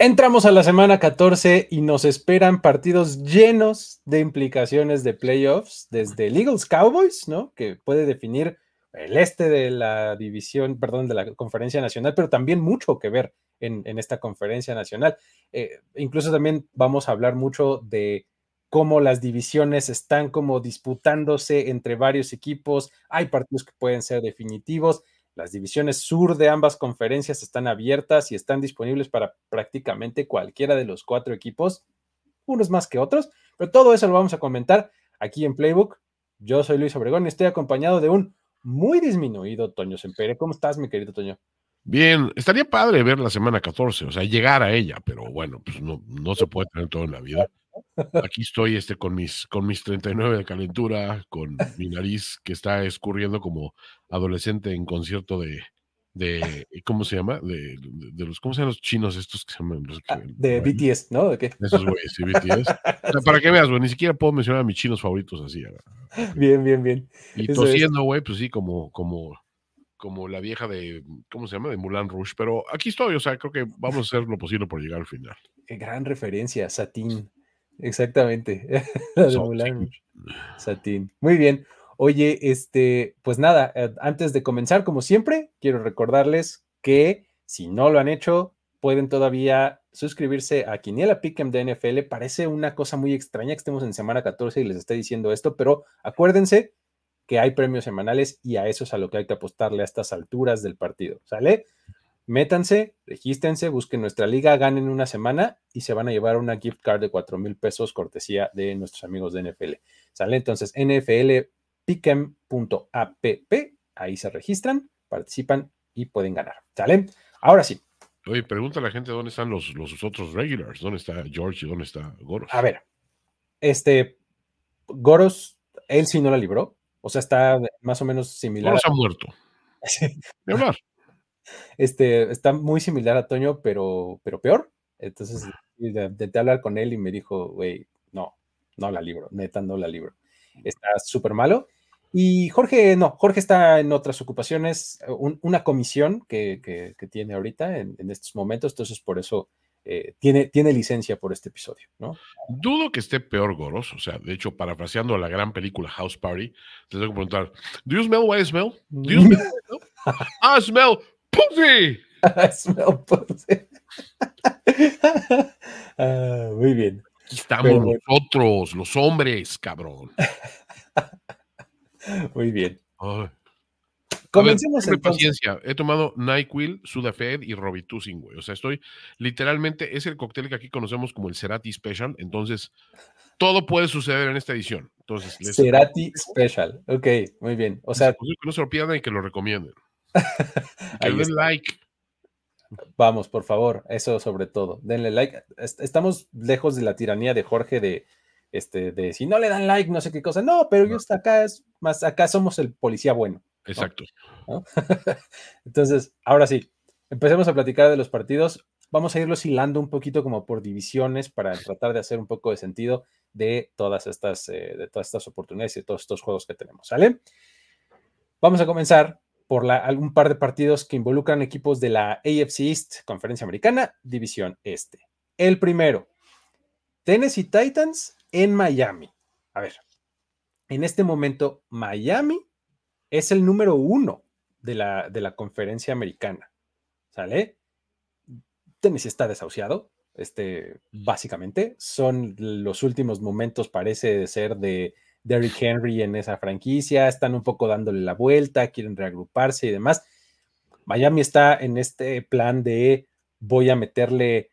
Entramos a la semana 14 y nos esperan partidos llenos de implicaciones de playoffs, desde el Eagles Cowboys, ¿no? Que puede definir el este de la división, perdón, de la conferencia nacional, pero también mucho que ver en, esta conferencia nacional. Eh, incluso también vamos a hablar mucho de cómo las divisiones están como disputándose entre varios equipos. Hay partidos que pueden ser definitivos. Las divisiones sur de ambas conferencias están abiertas y están disponibles para prácticamente cualquiera de los cuatro equipos, unos más que otros, pero todo eso lo vamos a comentar aquí en Playbook. Yo soy Luis Obregón y estoy acompañado de un muy disminuido Toño Sempere. ¿Cómo estás, mi querido Toño? Bien, estaría padre ver la semana 14, o sea, llegar a ella, pero bueno, pues no, no se puede tener todo en la vida. Aquí estoy este, con, mis, con mis 39 de calentura, con mi nariz que está escurriendo como adolescente en concierto de, de ¿cómo se llama? De, los, ¿cómo se llaman los chinos estos que se llaman? Ah, de BTS, ¿no? ¿De qué? Esos güeyes, sí, BTS. para que veas, güey, ni siquiera puedo mencionar a mis chinos favoritos así. Bien, bien, bien. Y tosiendo, güey, pues sí, como, como, como la vieja de, ¿cómo se llama? De Mulan Rouge. Pero aquí estoy, o sea, creo que vamos a hacer lo posible por llegar al final. Gran referencia, Satín. Exactamente. de Mulan. Satín. Muy bien. Oye, este, pues nada, eh, antes de comenzar, como siempre, quiero recordarles que si no lo han hecho, pueden todavía suscribirse a Quiniela Pick'em de NFL. Parece una cosa muy extraña que estemos en semana 14 y les esté diciendo esto, pero acuérdense que hay premios semanales y a eso es a lo que hay que apostarle a estas alturas del partido. ¿Sale? Métanse, regístense, busquen nuestra liga, ganen una semana y se van a llevar una gift card de 4 mil pesos cortesía de nuestros amigos de NFL. ¿Sale? Entonces, nflpickem.app, ahí se registran, participan y pueden ganar. ¿Sale? Ahora sí. Oye, pregunta a la gente dónde están los, los otros regulars, dónde está George y dónde está Goros. A ver, este, Goros, él sí no la libró, o sea, está más o menos similar. Goros ha muerto. De hablar. Este, está muy similar a Toño, pero, pero peor. Entonces, intenté hablar con él y me dijo, güey, no, no la libro, neta, no la libro. Está súper malo. Y Jorge, no, Jorge está en otras ocupaciones, una comisión que, tiene ahorita en, estos momentos, entonces por eso eh, tiene, tiene licencia por este episodio, ¿no? Dudo que esté peor Goros, o sea, de hecho, parafraseando a la gran película House Party, te tengo que preguntar, ¿Do you smell what I smell? ¿Do you smell? I smell pussy. I smell pussy. Ah, muy bien. Aquí estamos nosotros, los hombres, cabrón. Muy bien. Comencemos ver, paciencia. He tomado NyQuil, Sudafed y Robitussin, güey. O sea, estoy literalmente, es el cóctel que aquí conocemos como el Cerati Special. Entonces, todo puede suceder en esta edición. Entonces, Cerati Special. Ok, muy bien. O sea, que no se lo pierdan y que lo recomienden. que den like. Vamos, por favor, eso sobre todo. Denle like. Estamos lejos de la tiranía de Jorge de este, de si no le dan like, no sé qué cosa. No, pero yo está acá es más, acá somos el policía bueno. Exacto. Entonces, ahora sí, empecemos a platicar de los partidos. Vamos a irlos hilando un poquito como por divisiones para tratar de hacer un poco de sentido de todas estas, eh, de todas estas oportunidades y de todos estos juegos que tenemos. ¿Sale? Vamos a comenzar por la, algún par de partidos que involucran equipos de la AFC East, Conferencia Americana, División Este. El primero, Tennessee Titans en Miami. A ver, en este momento Miami es el número uno de la, de la conferencia americana. ¿Sale? Tennessee está desahuciado, este, básicamente. Son los últimos momentos, parece ser, de, Derrick Henry en esa franquicia, están un poco dándole la vuelta, quieren reagruparse y demás. Miami está en este plan de voy a meterle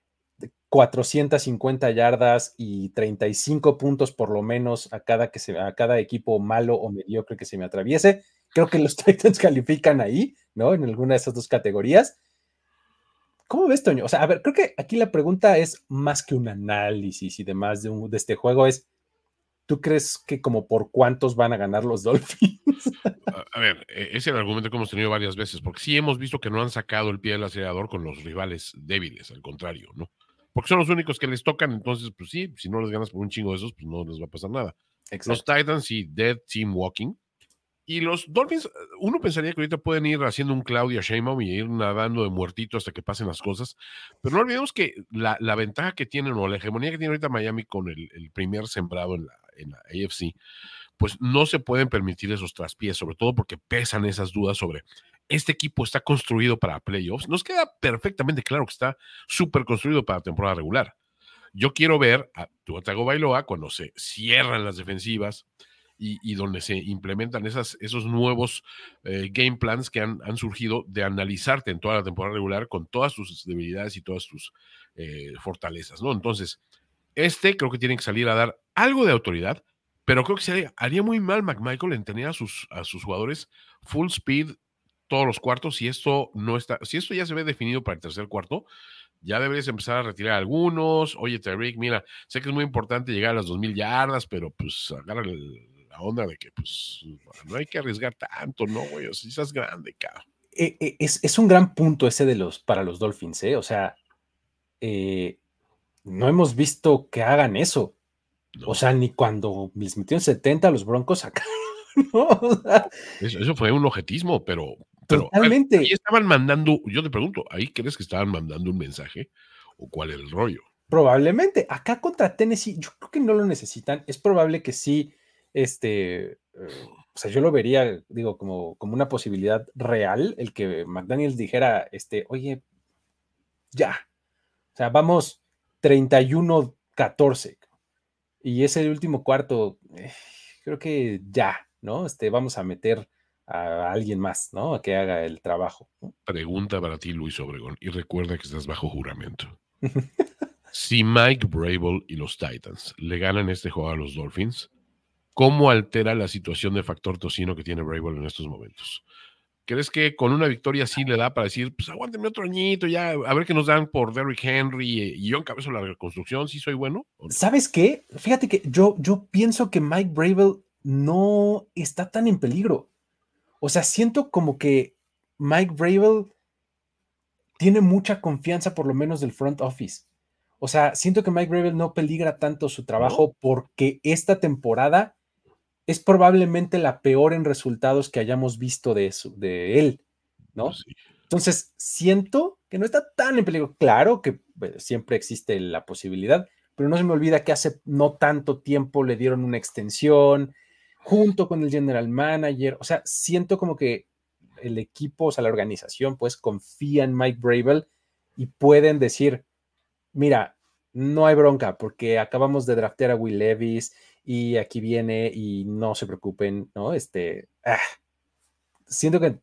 450 yardas y 35 puntos por lo menos a cada, que a cada equipo malo o mediocre que se me atraviese. Creo que los Titans califican ahí, ¿no? En alguna de esas dos categorías. ¿Cómo ves, Toño? O sea, a ver, creo que aquí la pregunta es más que un análisis y demás de, de este juego, es, ¿tú crees que como por cuántos van a ganar los Dolphins? A, ver, ese es el argumento que hemos tenido varias veces, porque sí hemos visto que no han sacado el pie del acelerador con los rivales débiles, al contrario, ¿no? Porque son los únicos que les tocan, entonces, pues sí, si no les ganas por un chingo de esos, pues no les va a pasar nada. Los Titans sí, Dead Team Walking. Y los Dolphins, uno pensaría que ahorita pueden ir haciendo un Claudia Sheinbaum y ir nadando de muertito hasta que pasen las cosas, pero no olvidemos que la, ventaja que tienen o la hegemonía que tiene ahorita Miami con el, el primer sembrado en la, en la AFC, pues no se pueden permitir esos traspiés, sobre todo porque pesan esas dudas sobre este equipo está construido para playoffs. Nos queda perfectamente claro que está súper construido para temporada regular. Yo quiero ver a Tuatago Bailoa cuando se cierran las defensivas y, donde se implementan esas, esos nuevos eh, game plans que han, surgido de analizarte en toda la temporada regular con todas tus debilidades y todas tus eh, fortalezas, ¿no? Entonces, este creo que tiene que salir a dar algo de autoridad, pero creo que se haría, muy mal McMichael en tener a sus, a sus jugadores full speed todos los cuartos. Si esto no está, si esto ya se ve definido para el tercer cuarto, ya deberías empezar a retirar algunos. Oye, Tariq, mira, sé que es muy importante llegar a las 2000 yardas, pero pues agarra la onda de que pues no hay que arriesgar tanto, ¿no, güey? O sea, estás grande, cabrón. Eh, eh, es, es, un gran punto ese de los para los Dolphins, ¿eh? O sea, eh, no hemos visto que hagan eso. O sea, ni cuando les metieron 70 a los Broncos acá. eso, fue un objetismo, pero, pero Totalmente. ahí estaban mandando, yo te pregunto, ¿ahí crees que estaban mandando un mensaje? ¿O cuál era el rollo? Probablemente. Acá contra Tennessee, yo creo que no lo necesitan. Es probable que sí, este, eh, o sea, yo lo vería, digo, como, como una posibilidad real, el que McDaniels dijera, este, oye, ya. O sea, vamos 31-14 y ese último cuarto, eh, creo que ya, ¿no? Este, vamos a meter a alguien más, ¿no? A que haga el trabajo. Pregunta para ti, Luis Obregón, y recuerda que estás bajo juramento. si Mike Brable y los Titans le ganan este juego a los Dolphins, ¿cómo altera la situación de factor tocino que tiene Brable en estos momentos? ¿Crees que con una victoria así le da para decir, pues aguánteme otro añito, ya, a ver qué nos dan por Derrick Henry y yo encabezo la reconstrucción, si soy bueno? ¿Sabes qué? Fíjate que yo, yo pienso que Mike Bravel no está tan en peligro. O sea, siento como que Mike Bravel tiene mucha confianza, por lo menos del front office. O sea, siento que Mike Bravel no peligra tanto su trabajo porque esta temporada es probablemente la peor en resultados que hayamos visto de, eso, de él, ¿no? Pues Entonces, siento que no está tan en peligro. Claro que siempre existe la posibilidad, pero no se me olvida que hace no tanto tiempo le dieron una extensión junto con el general manager. O sea, siento como que el equipo, o sea, la organización, pues confía en Mike Bravel y pueden decir, mira, no hay bronca porque acabamos de draftear a Will Levis y aquí viene y no se preocupen, ¿no? Este, ah, siento que,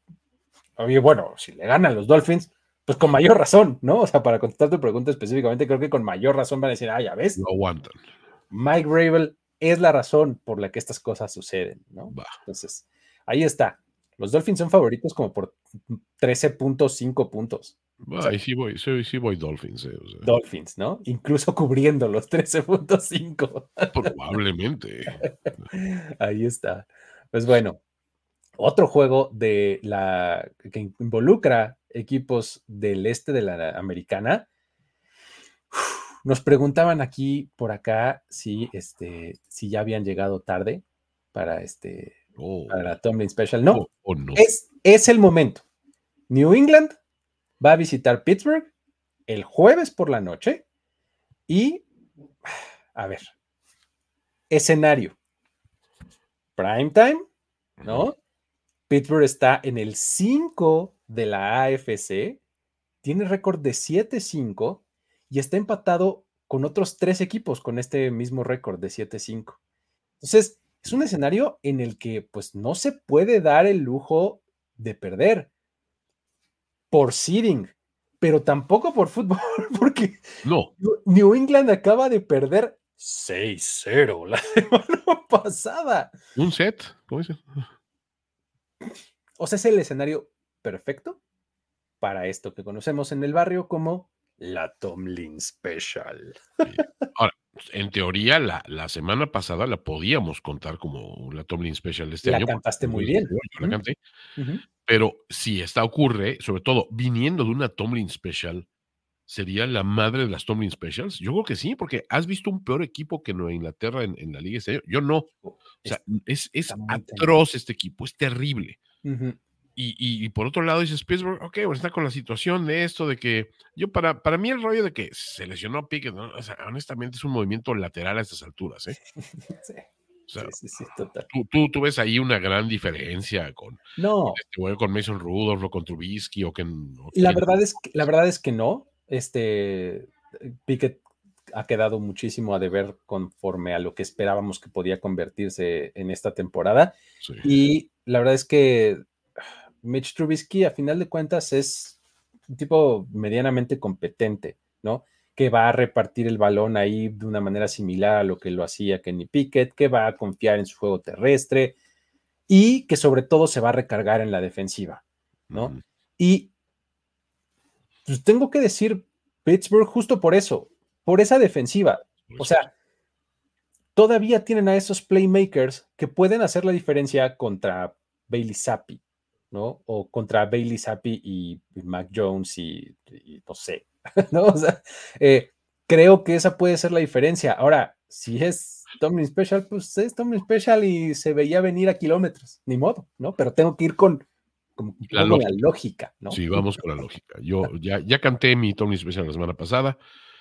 oye, bueno, si le ganan los Dolphins, pues con mayor razón, ¿no? O sea, para contestar tu pregunta específicamente, creo que con mayor razón van a decir, ah, ya ves. No aguantan. Mike Ravel es la razón por la que estas cosas suceden, ¿no? Entonces, ahí está. Los Dolphins son favoritos como por 13.5 puntos. Ahí sí voy, sí, voy Dolphins. Eh, Dolphins, ¿no? Incluso cubriendo los 13.5. Probablemente. Ahí está. Pues bueno, otro juego de la que involucra equipos del este de la americana. Nos preguntaban aquí por acá si, este, si ya habían llegado tarde para este oh. para la Tomlin Special. No, oh, oh, no. Es, es el momento. New England va a visitar Pittsburgh el jueves por la noche y, a ver, escenario, prime time, ¿no? Pittsburgh está en el 5 de la AFC, tiene récord de 7-5 y está empatado con otros tres equipos con este mismo récord de 7-5. Entonces, es un escenario en el que pues no se puede dar el lujo de perder por seeding, pero tampoco por fútbol, porque no. New England acaba de perder 6-0 la semana pasada. Un set, ¿cómo dice? O sea, es el escenario perfecto para esto que conocemos en el barrio como la Tomlin Special. Ahora, en teoría, la, la, semana pasada la podíamos contar como la Tomlin Special este la año. cantaste muy bien. Yo la canté. Pero si esta ocurre, sobre todo viniendo de una Tomlin Special, ¿sería la madre de las Tomlin Specials? Yo creo que sí, porque has visto un peor equipo que Nueva Inglaterra en, en la liga este año. Yo no. O sea, es, es atroz este equipo, es terrible. Y, y, por otro lado dices Pittsburgh, ok, bueno, está con la situación de esto, de que yo para, para mí el rollo de que se lesionó a Pickett, o sea, honestamente es un movimiento lateral a estas alturas, ¿eh? sí. O sea, sí, sí, total. Tú, tú, tú, ves ahí una gran diferencia con, no. este, con Mason Rudolph o con Trubisky o que... O la, verdad es que, la verdad es que no. Este, Pickett ha quedado muchísimo a deber conforme a lo que esperábamos que podía convertirse en esta temporada. Sí. Y la verdad es que Mitch Trubisky, a final de cuentas, es un tipo medianamente competente, ¿no? Que va a repartir el balón ahí de una manera similar a lo que lo hacía Kenny Pickett, que va a confiar en su juego terrestre y que sobre todo se va a recargar en la defensiva, ¿no? Mm. Y pues, tengo que decir Pittsburgh justo por eso, por esa defensiva. O sea, todavía tienen a esos playmakers que pueden hacer la diferencia contra Bailey Zappi, ¿no? O contra Bailey Zappi y, Mac Jones y, y, no sé, ¿no? O sea, eh, creo que esa puede ser la diferencia. Ahora, si es Tomlin Special, pues es Tomlin Special y se veía venir a kilómetros, ni modo, ¿no? Pero tengo que ir con, con La con lógica. la lógica, ¿no? Sí, vamos con la lógica. Yo ya, ya canté mi Tomlin Special la semana pasada.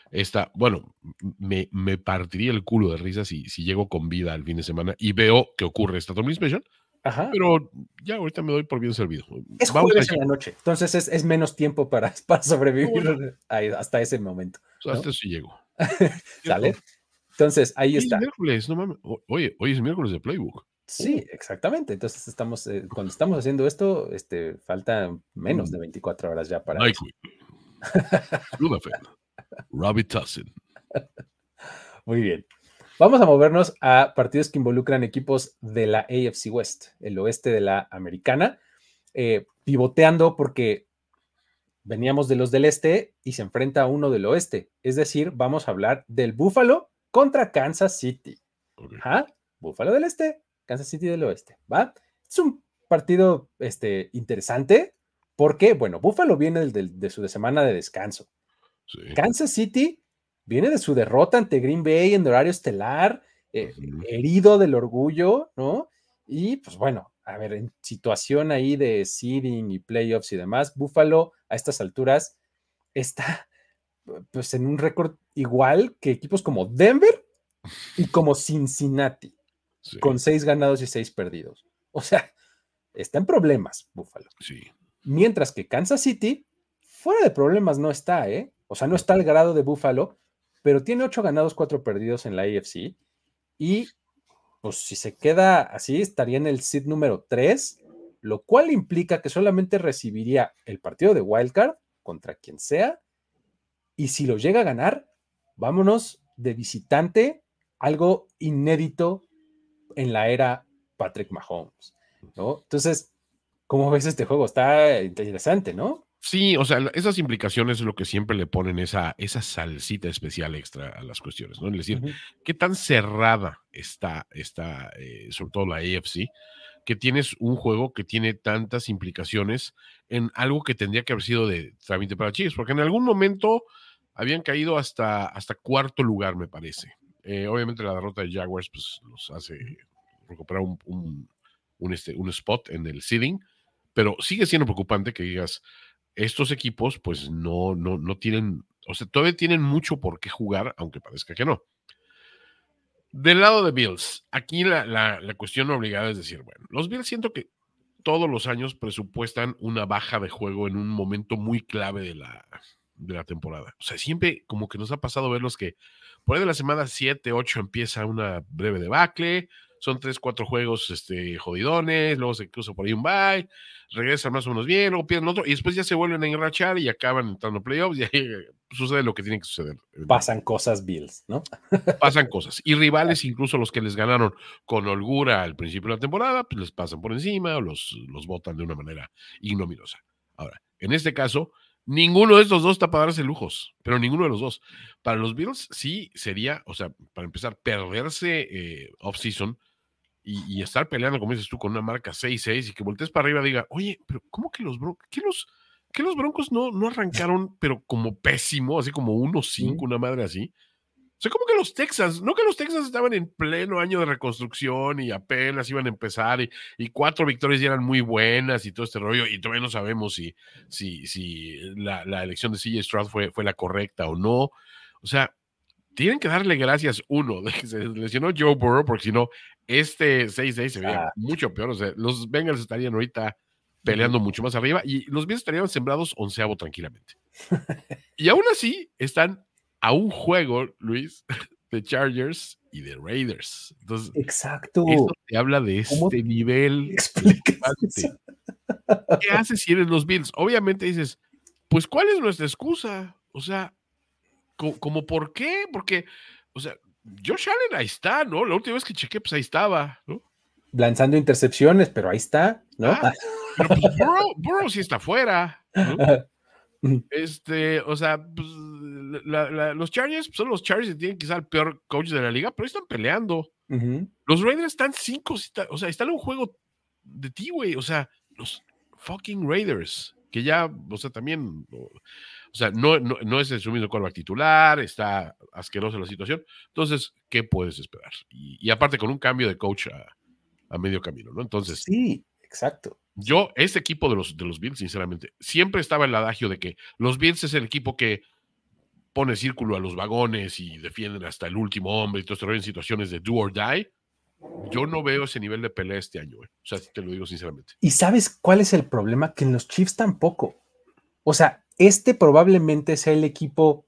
Esta, bueno, me, me partiría el culo de risa si, si llego con vida al fin de semana y veo que ocurre esta Tomlin Special, Ajá. pero ya ahorita me doy por bien servido. Es Vamos jueves en la noche, entonces es, es menos tiempo para, para sobrevivir ahí hasta ese momento. hasta eso sí llego. ¿Sale? Entonces, ahí es está. miércoles, no mames. O- Oye, hoy es miércoles de Playbook. Sí, exactamente. Entonces, estamos, eh, cuando estamos haciendo esto, este, falta menos de 24 horas ya para. Ludafen. Robbie Tussin. Muy bien. Vamos a movernos a partidos que involucran equipos de la AFC West, el oeste de la americana, eh, pivoteando porque veníamos de los del este y se enfrenta a uno del oeste. Es decir, vamos a hablar del Buffalo contra Kansas City. Ajá, Buffalo del este, Kansas City del oeste, ¿va? Es un partido este, interesante porque, bueno, Buffalo viene del- del- de su semana de descanso. Sí. Kansas City viene de su derrota ante Green Bay en horario estelar, eh, herido del orgullo, ¿no? Y pues bueno, a ver, en situación ahí de seeding y playoffs y demás, Buffalo a estas alturas está pues en un récord igual que equipos como Denver y como Cincinnati, Sí. con seis ganados y seis perdidos. O sea, está en problemas Buffalo. sí. Mientras que Kansas City, fuera de problemas no está, ¿eh? O sea, no está al grado de Buffalo, pero tiene ocho ganados, cuatro perdidos en la AFC. Y pues si se queda así, estaría en el seed número 3, lo cual implica que solamente recibiría el partido de Wildcard contra quien sea. Y si lo llega a ganar, vámonos de visitante, algo inédito en la era Patrick Mahomes, ¿no? Entonces, ¿cómo ves este juego? Está interesante, ¿no? Sí, o sea, esas implicaciones es lo que siempre le ponen esa, esa salsita especial extra a las cuestiones, ¿no? Es decir, qué tan cerrada está, está eh, sobre todo la AFC, que tienes un juego que tiene tantas implicaciones en algo que tendría que haber sido de trámite para Chiefs, porque en algún momento habían caído hasta, hasta cuarto lugar, me parece. Eh, obviamente la derrota de Jaguars pues, los hace recuperar un, un, un, este, un spot en el seeding, pero sigue siendo preocupante que digas, estos equipos pues no, no, no tienen, o sea, todavía tienen mucho por qué jugar, aunque parezca que no. Del lado de Bills, aquí la, la, cuestión obligada es decir, bueno, los Bills siento que todos los años presupuestan una baja de juego en un momento muy clave de la, de la temporada. O sea, siempre como que nos ha pasado verlos que por ahí de la semana 7, 8 empieza una breve debacle, son tres, cuatro juegos este, jodidones, luego se cruza por ahí un bye, regresan más o menos bien, luego pierden otro, y después ya se vuelven a enrachar y acaban entrando a playoffs, y ahí sucede lo que tiene que suceder. Pasan cosas, Bills, ¿no? Pasan cosas. Y rivales, incluso los que les ganaron con holgura al principio de la temporada, pues les pasan por encima o los, los botan de una manera ignominiosa. Ahora, en este caso, ninguno de estos dos está para darse lujos, pero ninguno de los dos. Para los Bills sí sería, o sea, para empezar, perderse eh, off-season y, estar peleando, como dices tú, con una marca 6-6 y que voltees para arriba y diga, oye, pero ¿cómo que los Broncos, que los, que los Broncos no, no arrancaron, pero como pésimo, así como 1-5, una madre así? O sea, como que los Texans, no que los Texans estaban en pleno año de reconstrucción y apenas iban a empezar y, y cuatro victorias ya eran muy buenas y todo este rollo y todavía no sabemos si, si, si la, la elección de CJ Stroud fue, fue la correcta o no. O sea, tienen que darle gracias, uno, de que se lesionó Joe Burrow, porque si no, este 6-6 se veía mucho peor. O sea, los Bengals estarían ahorita peleando mucho más arriba y los Bills estarían sembrados onceavo tranquilamente. y aún así están a un juego, Luis, de Chargers y de Raiders. Entonces, Exacto. Esto te habla de este nivel. ¿Qué haces si eres los Bills? Obviamente dices, pues, ¿cuál es nuestra excusa? O sea, ¿como, por qué? Porque, o sea, Josh Allen ahí está, ¿no? La última vez que chequé, pues ahí estaba, ¿no? Lanzando intercepciones, pero ahí está, ¿no? Ah, pero pues Burrow, sí está fuera, Este, o sea, pues, los Chargers son los Chargers y tienen quizá el peor coach de la liga, pero están peleando. Los Raiders están cinco, o sea, están en un juego de ti, güey. O sea, los fucking Raiders, que ya, o sea, también, o sea, no, no, es el mismo quarterback titular, está asquerosa la situación. Entonces, ¿qué puedes esperar? Y, aparte con un cambio de coach a, medio camino, ¿no? Entonces. Sí, exacto. Yo, este equipo de los, de los Bills, sinceramente, siempre estaba el adagio de que los Bills es el equipo que pone círculo a los vagones y defienden hasta el último hombre y todo esto en situaciones de do or die. Yo no veo ese nivel de pelea este año, o sea, te lo digo sinceramente. ¿Y sabes cuál es el problema? Que en los Chiefs tampoco. O sea, este probablemente sea el equipo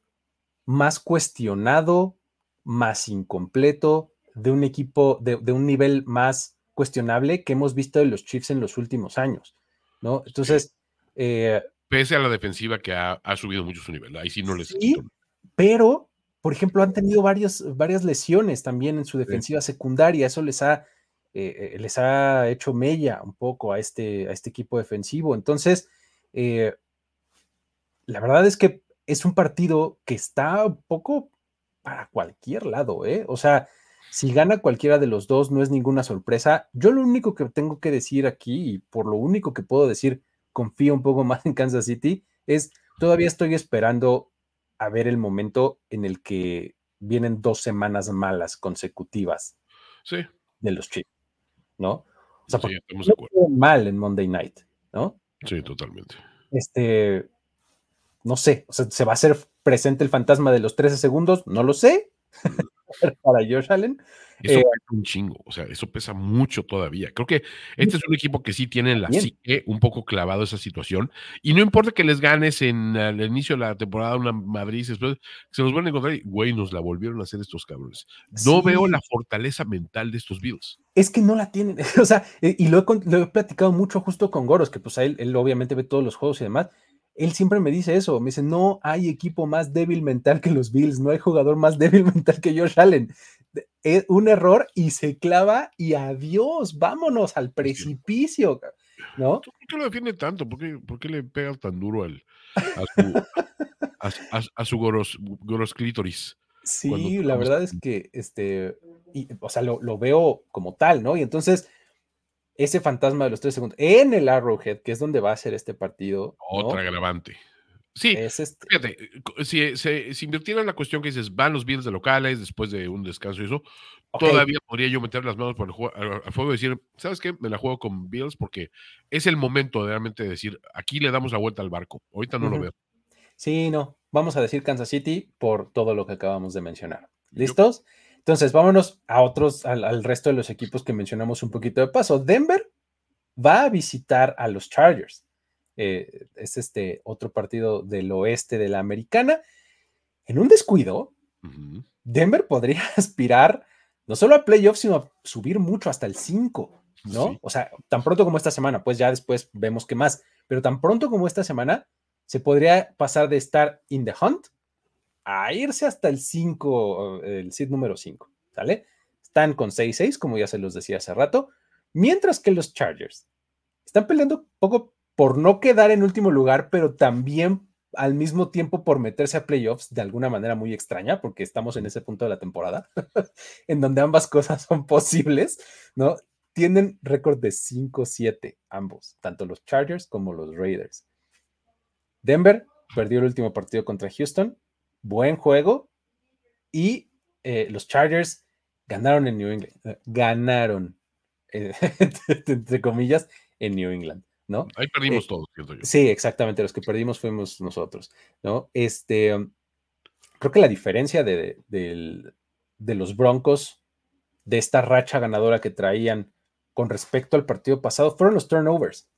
más cuestionado, más incompleto, de un equipo de, un nivel más cuestionable que hemos visto de los Chiefs en los últimos años, ¿no? Entonces... Eh, Pese a la defensiva que ha, subido mucho su nivel, ahí sí no les... Sí, pero, por ejemplo, han tenido varias lesiones también en su defensiva secundaria, eso les ha, eh, eh, les ha hecho mella un poco a este, a este equipo defensivo. Entonces, la verdad es que es un partido que está un poco para cualquier lado, ¿eh? O sea, si gana cualquiera de los dos, no es ninguna sorpresa. Yo lo único que tengo que decir aquí, y por lo único que puedo decir, confío un poco más en Kansas City, es todavía estoy esperando a ver el momento en el que vienen dos semanas malas consecutivas sí. de los Chiefs, ¿no? O sea, no mal en Monday Night, ¿no? Sí, totalmente. Este, no sé, o sea, ¿se va a hacer presente el fantasma de los 13 segundos? No lo sé. para Josh Allen. Eso eh, pesa un chingo, o sea, eso pesa mucho todavía. Creo que este es un equipo que sí tiene la psique un poco clavado esa situación. Y no importa que les ganes en el inicio de la temporada una Madrid, después se los van a encontrar y, güey, nos la volvieron a hacer estos cabrones. No veo la fortaleza mental de estos Bills. Es que no la tienen, o sea, y lo he, platicado mucho justo con Goros, que pues a él, él obviamente ve todos los juegos y demás él siempre me dice eso, me dice, no hay equipo más débil mental que los Bills, no hay jugador más débil mental que Josh Allen. Es un error y se clava y adiós, vámonos al precipicio, ¿no? ¿Por qué lo defiende tanto? ¿Por qué, le pega tan duro al, a su, goros, goros, clítoris? Sí, la verdad es que, este, o sea, lo, lo veo como tal, ¿no? Y entonces ese fantasma de los tres segundos en el Arrowhead, que es donde va a ser este partido. Otra agravante. Sí, este. fíjate, si se invirtiera en la cuestión que dices, van los Bills de locales después de un descanso y eso, todavía podría yo meter las manos por el al fuego y decir, ¿sabes qué? Me la juego con Bills porque es el momento de realmente decir, aquí le damos la vuelta al barco. Ahorita no lo veo. Sí, no. Vamos a decir Kansas City por todo lo que acabamos de mencionar. ¿Listos? Entonces, vámonos a otros, al, resto de los equipos que mencionamos un poquito de paso. Denver va a visitar a los Chargers. Eh, es este otro partido del oeste de la americana. En un descuido, Denver podría aspirar no solo a playoffs, sino a subir mucho hasta el 5, ¿no? O sea, tan pronto como esta semana, pues ya después vemos qué más, pero tan pronto como esta semana, se podría pasar de estar in the hunt a irse hasta el 5, el seed número 5, ¿sale? Están con 6-6, como ya se los decía hace rato, mientras que los Chargers están peleando un poco por no quedar en último lugar, pero también al mismo tiempo por meterse a playoffs de alguna manera muy extraña, porque estamos en ese punto de la temporada, en donde ambas cosas son posibles, ¿no? Tienen récord de 5-7 ambos, tanto los Chargers como los Raiders. Denver perdió el último partido contra Houston, buen juego, y eh, los Chargers ganaron en New England, eh, ganaron, eh, entre comillas, en New England. ¿no? Ahí perdimos todos, yo. Sí, exactamente, los que perdimos fuimos nosotros, ¿no? Este, creo que la diferencia de, de, los Broncos, de esta racha ganadora que traían con respecto al partido pasado, fueron los turnovers,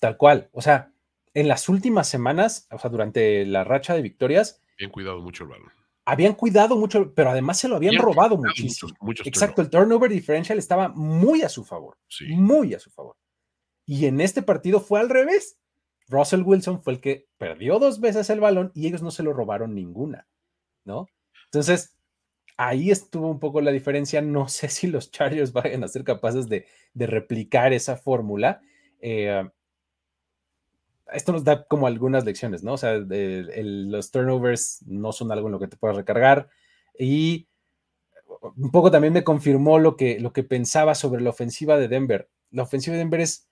tal cual, o sea, en las últimas semanas, o sea, durante la racha de victorias, habían cuidado mucho el balón. Habían cuidado mucho, pero además se lo habían robado muchísimo. Exacto, el turnover differential estaba muy a su favor, muy a su favor. Y en este partido fue al revés. Russell Wilson fue el que perdió dos veces el balón y ellos no se lo robaron ninguna, ¿no? Entonces, ahí estuvo un poco la diferencia. No sé si los Chargers vayan a ser capaces de, replicar esa fórmula. Eh, esto nos da como algunas lecciones, ¿no? O sea, los turnovers no son algo en lo que te puedas recargar y un poco también me confirmó lo que, lo que pensaba sobre la ofensiva de Denver. La ofensiva de Denver es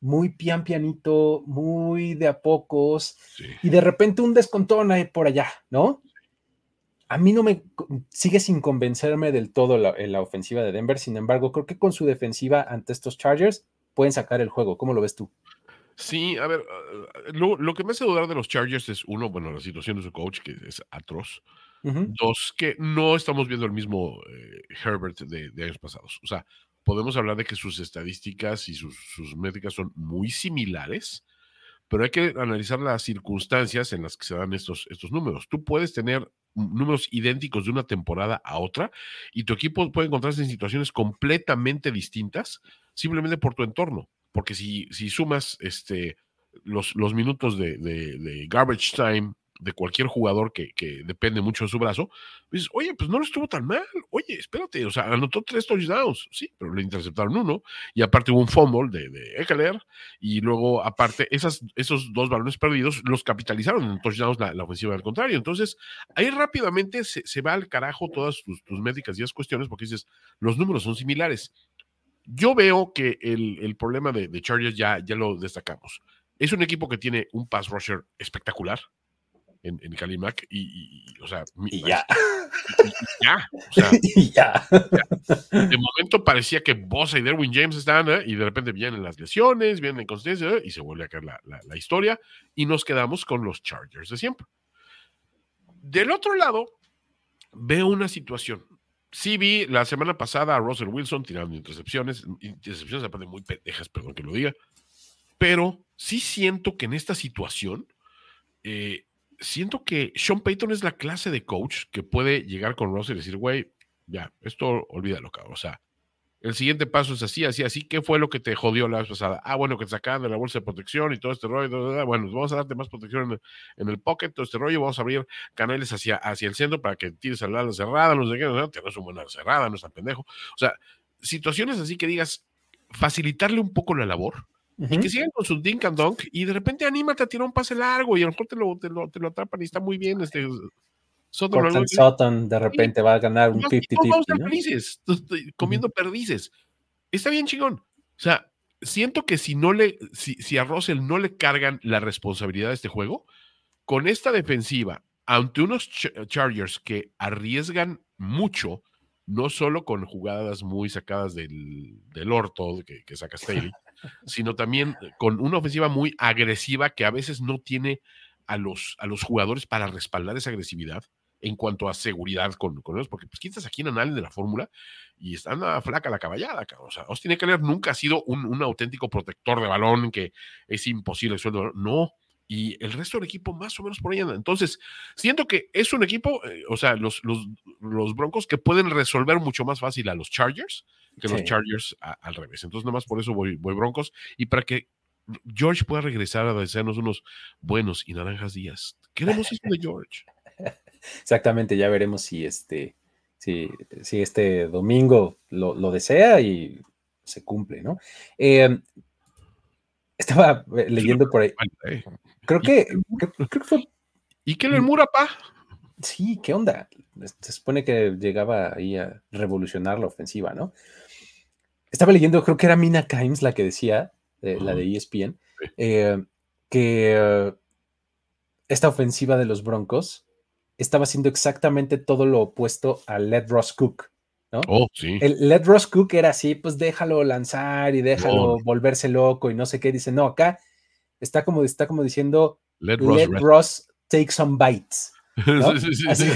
muy pian pianito, muy de a pocos, y de repente un descontón ahí por allá, ¿no? A mí no me sigue sin convencerme del todo la, la, ofensiva de Denver, sin embargo, creo que con su defensiva ante estos Chargers pueden sacar el juego. ¿Cómo lo ves tú? Sí, a ver, ah, lo, que me hace dudar de los Chargers es, uno, bueno, la situación de su coach, que es atroz. Dos, que no estamos viendo el mismo eh, Herbert de, de, años pasados. O sea, podemos hablar de que sus estadísticas y sus, métricas son muy similares, pero hay que analizar las circunstancias en las que se dan estos, estos números. Tú puedes tener números idénticos de una temporada a otra y tu equipo puede encontrarse en situaciones completamente distintas simplemente por tu entorno. Porque si, si sumas este, los, los minutos de, garbage time de cualquier jugador que, depende mucho de su brazo, dices, oye, pues no lo estuvo tan mal, oye, espérate, o sea, anotó tres touchdowns, sí, pero le interceptaron uno, y aparte hubo un fumble de, de y luego aparte esas, esos dos balones perdidos los capitalizaron en touchdowns la, ofensiva del contrario, entonces ahí rápidamente se, va al carajo todas tus, médicas y esas cuestiones, porque dices, los números son similares. Yo veo que el, problema de, de Chargers ya, ya lo destacamos. Es un equipo que tiene un pass rusher espectacular, en, en y, o sea, y ya. ya, o sea, ya. De momento parecía que Bosa y Derwin James están, ¿eh? y de repente vienen las lesiones, vienen la inconsistencia, ¿eh? y se vuelve a caer la, la, historia, y nos quedamos con los Chargers de siempre. Del otro lado, veo una situación. Sí vi la semana pasada a Russell Wilson tirando intercepciones, intercepciones aparte muy pendejas, perdón que lo diga, pero sí siento que en esta situación eh, siento que Sean Payton es la clase de coach que puede llegar con Ross y decir, güey, ya, esto olvídalo, cabrón. O sea, el siguiente paso es así, así, así. ¿Qué fue lo que te jodió la vez pasada? Ah, bueno, que te sacaban de la bolsa de protección y todo este rollo. Bueno, vamos a darte más protección en el, pocket, todo este rollo. Vamos a abrir canales hacia, hacia el centro para que tires al lado cerrada, no sé qué, no, tienes una buena cerrada, no es tan pendejo. O sea, situaciones así que digas, facilitarle un poco la labor y que sigan con su dink and dunk y de repente anímate a tirar un pase largo y a lo mejor te lo, te lo, te lo atrapan y está muy bien. Este, Sutton, de repente va a ganar un 50-50. comiendo perdices. Está bien chingón. O sea, siento que si no le, si, si a Russell no le cargan la responsabilidad de este juego, con esta defensiva, ante unos Chargers que arriesgan mucho, no solo con jugadas muy sacadas del, del orto que, que saca Staley, sino también con una ofensiva muy agresiva que a veces no tiene a los, a los jugadores para respaldar esa agresividad en cuanto a seguridad con, con ellos, porque pues quitas aquí en Allen de la fórmula y está una flaca la caballada, O sea, Austin Eckler nunca ha sido un, un, auténtico protector de balón que es imposible el sueldo. No, y el resto del equipo más o menos por ahí anda. Entonces, siento que es un equipo, eh, o sea, los, los, los, Broncos que pueden resolver mucho más fácil a los Chargers que los Chargers al revés. Entonces, nada más por eso voy, voy Broncos y para que George pueda regresar a desearnos unos buenos y naranjas días. Queremos eso de George. Exactamente, ya veremos si este, si, si este domingo lo, lo, desea y se cumple, ¿no? Eh, estaba eh, leyendo por ahí. Eh. Creo que, creo, que fue. ¿Y qué le mura, pa? Sí, ¿qué onda? Se supone que llegaba ahí a revolucionar la ofensiva, ¿no? Estaba leyendo, creo que era Mina Kimes la que decía, la de ESPN, eh, que esta ofensiva de los Broncos estaba haciendo exactamente todo lo opuesto a Led Ross Cook. ¿no? Oh, sí. El Led Ross Cook era así, pues déjalo lanzar y déjalo volverse loco y no sé qué. Dice, no, acá está como, está como diciendo, Let, Ross, take some bites. así,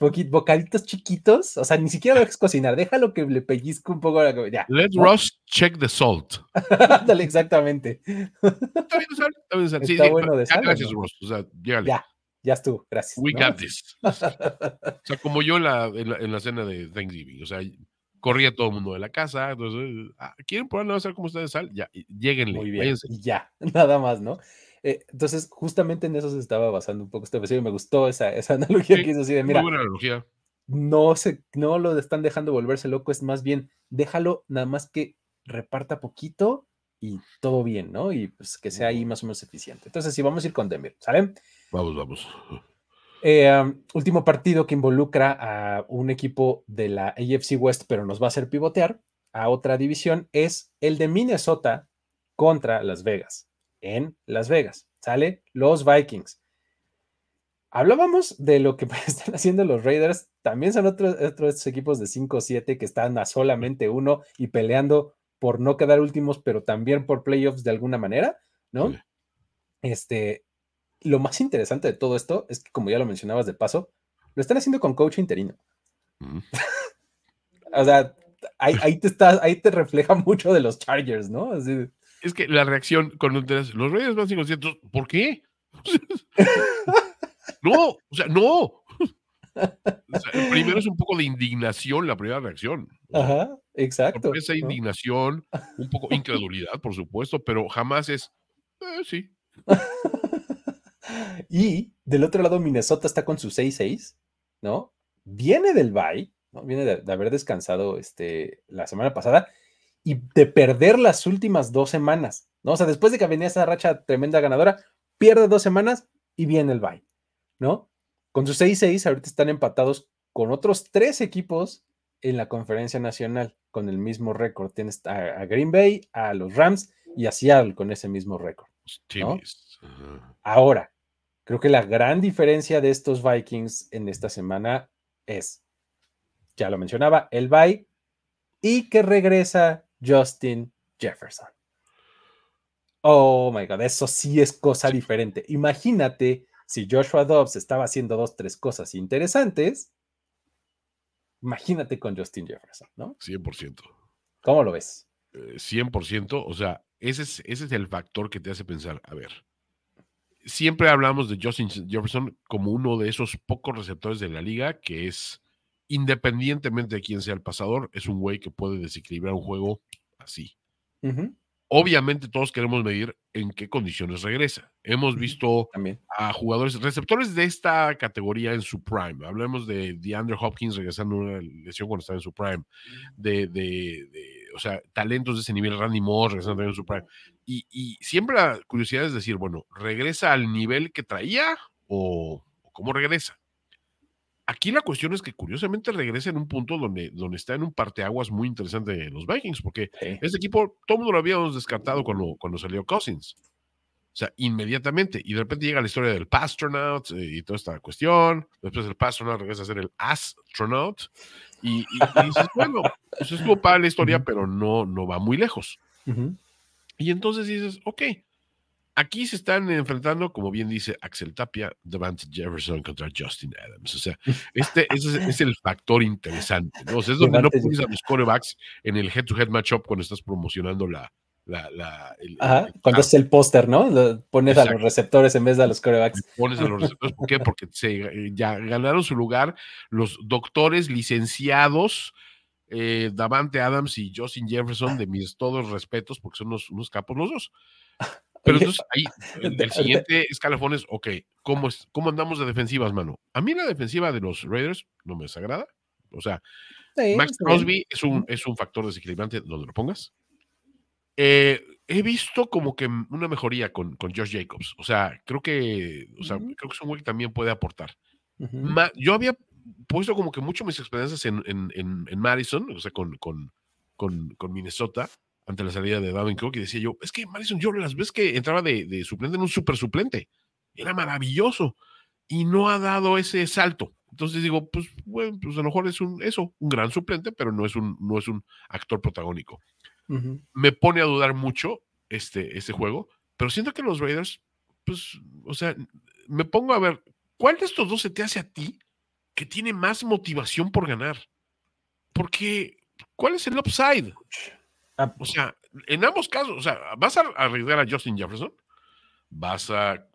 bocaditos chiquitos, o sea, ni siquiera lo dejes cocinar, déjalo que le pellizco un poco la ya. Let Ross check the salt. Dale, exactamente. Está bien, sal, está bien, sal. Sí, está bueno de sal. Gracias, Ross. O sea, Ya, ya estuvo, gracias. We got this. o sea, como yo en la, en la, cena de Thanksgiving, o sea, corría todo el mundo de la casa, entonces, ah, ¿quieren probarlo a hacer como ustedes sal? Ya, lleguenle. Muy bien, y ya, nada más, ¿no? Eh, entonces, justamente en eso se estaba basando un poco este episodio. Me gustó esa, esa analogía que hizo así de, mira, muy buena analogía. No, se, no lo están dejando volverse loco, es más bien, déjalo nada más que reparta poquito y todo bien, ¿no? Y pues que sea ahí más o menos eficiente. Entonces, sí, vamos a ir con Denver, ¿sale? Vamos, vamos. Eh, último partido que involucra a un equipo de la AFC West, pero nos va a hacer pivotear a otra división, es el de Minnesota contra Las Vegas en Las Vegas. Sale los Vikings. Hablábamos de lo que están haciendo los Raiders. También son otros, otros equipos de 5-7 que están a solamente uno y peleando por no quedar últimos, pero también por playoffs de alguna manera, ¿no? Este, lo más interesante de todo esto es que, como ya lo mencionabas de paso, lo están haciendo con coach interino. o sea, ahí, te está, ahí te refleja mucho de los Chargers, ¿no? Así, es que la reacción con los Reyes van 500, ¿por qué? no, o sea, no. primero es un poco de indignación la primera reacción. Ajá, exacto. esa indignación, un poco incredulidad, por supuesto, pero jamás es, eh, sí. y del otro lado, Minnesota está con su 6-6, ¿no? Viene del bye, ¿no? Viene de, de, haber descansado este, la semana pasada y de perder las últimas dos semanas, ¿no? O sea, después de que venía esa racha tremenda ganadora, pierde dos semanas y viene el bye, ¿no? Con sus 6-6 ahorita están empatados con otros tres equipos en la conferencia nacional con el mismo récord. Tienes a, Green Bay, a los Rams y a Seattle con ese mismo récord. ¿no? Ahora, creo que la gran diferencia de estos Vikings en esta semana es, ya lo mencionaba, el bye y que regresa Justin Jefferson. Oh my God, eso sí es cosa diferente. Imagínate si Joshua Dobbs estaba haciendo dos, tres cosas interesantes. Imagínate con Justin Jefferson, ¿no? 100%. ¿Cómo lo ves? 100%, eh, o sea, ese es, ese es el factor que te hace pensar, a ver, siempre hablamos de Justin Jefferson como uno de esos pocos receptores de la liga que es independientemente de quién sea el pasador, es un güey que puede desequilibrar un juego así. Obviamente todos queremos medir en qué condiciones regresa. Hemos visto a jugadores, receptores de esta categoría en su prime. Hablemos de DeAndre Hopkins regresando a una lesión cuando estaba en su prime. De, de, o sea, talentos de ese nivel, Randy Moss regresando en su prime. Y, y, siempre la curiosidad es decir, bueno, ¿regresa al nivel que traía o, o cómo regresa? Aquí la cuestión es que curiosamente regresa en un punto donde, donde está en un parteaguas muy interesante los Vikings, porque este equipo, todo el mundo lo habíamos descartado cuando, cuando salió Cousins. O sea, inmediatamente. Y de repente llega la historia del Pastronaut eh, y toda esta cuestión. Después el Pastronaut regresa a ser el Astronaut. Y, y, dices, bueno, pues estuvo para la historia, pero no, no va muy lejos. Y entonces dices, ok, Aquí se están enfrentando, como bien dice Axel Tapia, Devante Jefferson contra Justin Adams. O sea, este, es, el factor interesante, ¿no? O sea, es donde no pones a los corebacks en el head-to-head matchup cuando estás promocionando la, Ajá, cuando es el póster, ¿no? pones a los receptores en vez de a los corebacks. Pones a los receptores, ¿por qué? Porque se, ya ganaron su lugar los doctores licenciados eh, Davante Adams y Justin Jefferson, de mis todos respetos, porque son unos, capos los dos. Pero entonces ahí, el, siguiente escalafón es, ok, ¿cómo, es, ¿cómo andamos de defensivas, mano? A mí la defensiva de los Raiders no me desagrada. O sea, Max Crosby es un, es un factor desequilibrante donde lo pongas. Eh, he visto como que una mejoría con, con Josh Jacobs. O sea, creo que, o sea, creo que es un güey que también puede aportar. yo había puesto como que mucho mis experiencias en, en, Madison, o sea, con, con, con, Minnesota, ante la salida de Davin Cook, y decía yo, es que Madison, yo las veces que entraba de, suplente en un super suplente, era maravilloso, y no ha dado ese salto. Entonces digo, pues bueno, pues a lo mejor es un, eso, un gran suplente, pero no es un, no es un actor protagónico. Me pone a dudar mucho este, este juego, pero siento que los Raiders, pues, o sea, me pongo a ver, ¿cuál de estos dos se te hace a ti que tiene más motivación por ganar. Porque, ¿cuál es el upside? Ah, o sea, en ambos casos, o sea, ¿vas a arriesgar a Justin Jefferson? ¿Vas a...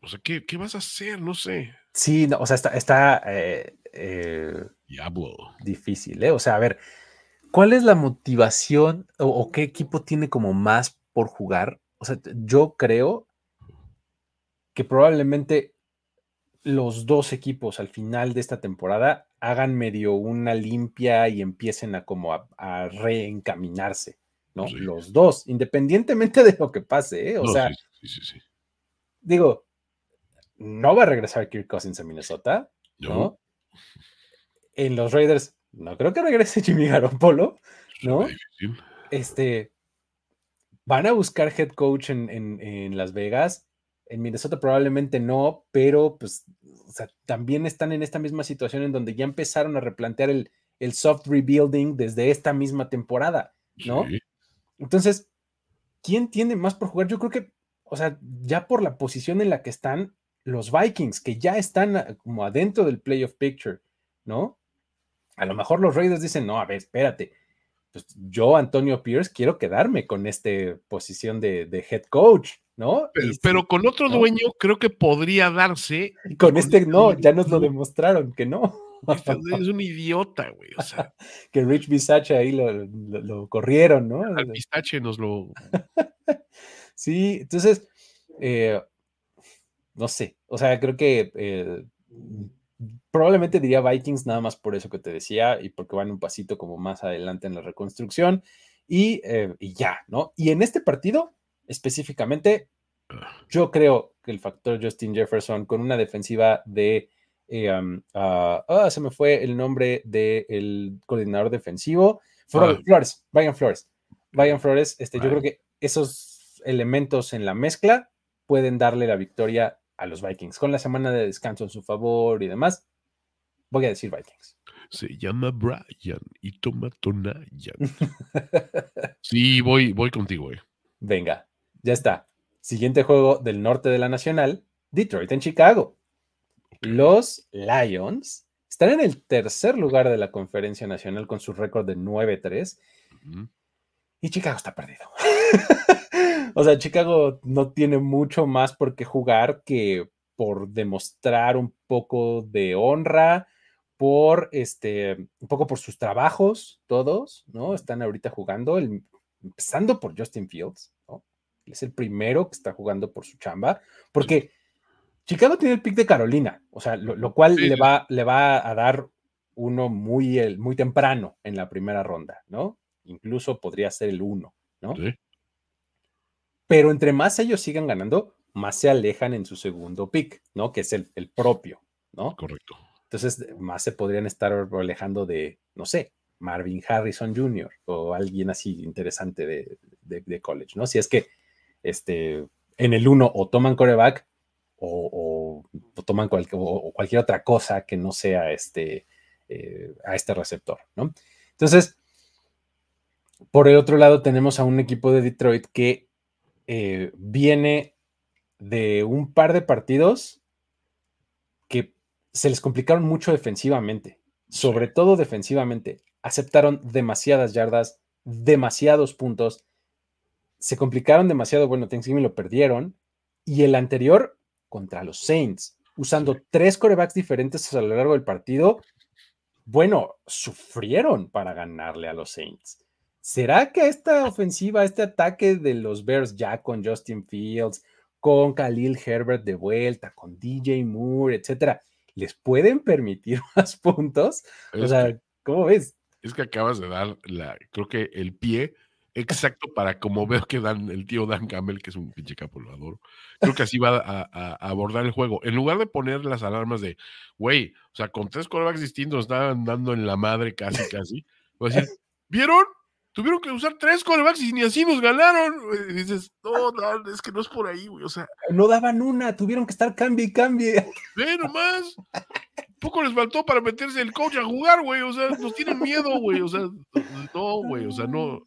O sea, ¿qué, vas a hacer? No sé. Sí, no, o sea, está, está eh, eh, difícil, ¿eh? O sea, a ver, ¿cuál es la motivación o, qué equipo tiene como más por jugar? O sea, yo creo que probablemente los dos equipos al final de esta temporada hagan medio una limpia y empiecen a como a, reencaminarse, ¿no? Los dos, independientemente de lo que pase, ¿eh? O sea, digo, no va a regresar Kirk Cousins a Minnesota, ¿no? En los Raiders, no creo que regrese Jimmy Garoppolo, ¿no? Este, van a buscar head coach en, en Las Vegas en Minnesota probablemente no, pero pues también están en esta misma situación en donde ya empezaron a replantear el, el soft rebuilding desde esta misma temporada, ¿no? Entonces, ¿quién tiene más por jugar? Yo creo que, o sea, ya por la posición en la que están los Vikings, que ya están como adentro del playoff picture, ¿no? A lo mejor los Raiders dicen, no, a ver, espérate, pues yo, Antonio Pierce, quiero quedarme con esta posición de, de head coach, ¿no? Pero, con otro dueño creo que podría darse. Con, este no, ya nos lo demostraron que no. Es un idiota, güey. O sea, que Rich Bisache ahí lo, corrieron, ¿no? Al Bisache nos lo. sí, entonces, eh, no sé. O sea, creo que eh, probablemente diría Vikings nada más por eso que te decía y porque van un pasito como más adelante en la reconstrucción y, eh, y ya, ¿no? Y en este partido específicamente, yo creo que el factor Justin Jefferson con una defensiva de... Eh, ah, ah, se me fue el nombre del coordinador defensivo. Ah. Flores, Brian Flores. Brian Flores, este, yo creo que esos elementos en la mezcla pueden darle la victoria a los Vikings. Con la semana de descanso en su favor y demás, voy a decir Vikings. Se llama Brian y toma Tonayan. sí, voy, voy contigo, eh. Venga, ya está. Siguiente juego del norte de la Nacional, Detroit en Chicago. Los Lions están en el tercer lugar de la conferencia nacional con su récord de 9-3. Y Chicago está perdido. o sea, Chicago no tiene mucho más por qué jugar que por demostrar un poco de honra, por este, un poco por sus trabajos, todos, ¿no? Están ahorita jugando, empezando por Justin Fields. Es el primero que está jugando por su chamba, porque Chicago tiene el pick de Carolina, o sea, lo, cual le, va, le va a dar uno muy, muy temprano en la primera ronda, ¿no? Incluso podría ser el uno, ¿no? Pero entre más ellos sigan ganando, más se alejan en su segundo pick, ¿no? Que es el, el propio, ¿no? Correcto. Entonces, más se podrían estar alejando de, no sé, Marvin Harrison Jr. o alguien así interesante de, de college, ¿no? Si es que este, en el uno o toman coreback o, toman cualquier otra cosa que no sea este, eh, a este receptor, ¿no? Entonces, por el otro lado tenemos a un equipo de Detroit que eh, viene de un par de partidos que se les complicaron mucho defensivamente, sobre todo defensivamente. Aceptaron demasiadas yardas, demasiados puntos se complicaron demasiado. Bueno, Thanksgiving lo perdieron. Y el anterior contra los Saints, usando tres corebacks diferentes a lo largo del partido. Bueno, sufrieron para ganarle a los Saints. ¿Será que esta ofensiva, este ataque de los Bears ya con Justin Fields, con Khalil Herbert de vuelta, con DJ Moore, etcétera, les pueden permitir más puntos? o sea, ¿cómo ves? Es que acabas de dar, la, creo que el pie exacto para como veo que dan el tío Dan Campbell, que es un pinche capo, lo adoro. Creo que así va a, abordar el juego. En lugar de poner las alarmas de, güey, o sea, con tres corebacks distintos estaban dando en la madre casi, casi. Voy a decir, ¿vieron? Tuvieron que usar tres corebacks y ni así nos ganaron. Y dices, no, no, es que no es por ahí, güey. O sea. No daban una, tuvieron que estar cambie y cambie. Ve nomás. Poco les faltó para meterse el coach a jugar, güey. O sea, nos tienen miedo, güey. O sea, no, güey. O sea, no.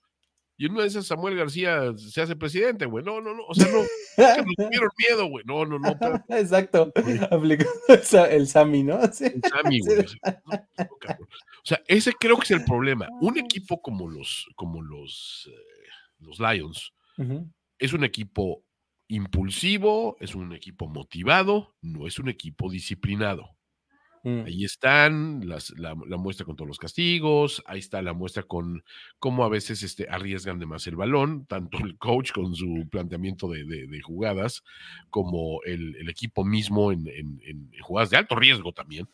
Y en una de esas Samuel García se hace presidente, güey. No, no, no. O sea, no. Es que nos tuvieron miedo, güey. No, no, no. Exacto. Aplicó el Sami, ¿no? Sí. El Sami, güey. O sea, ese creo que es el problema. Un equipo como los, como los, eh, los Lions es un equipo impulsivo, es un equipo motivado, no es un equipo disciplinado. Mm. Ahí están la, muestra con todos los castigos, ahí está la muestra con cómo a veces este, arriesgan de más el balón, tanto el coach con su planteamiento de, jugadas, como el, equipo mismo en, jugadas de alto riesgo también.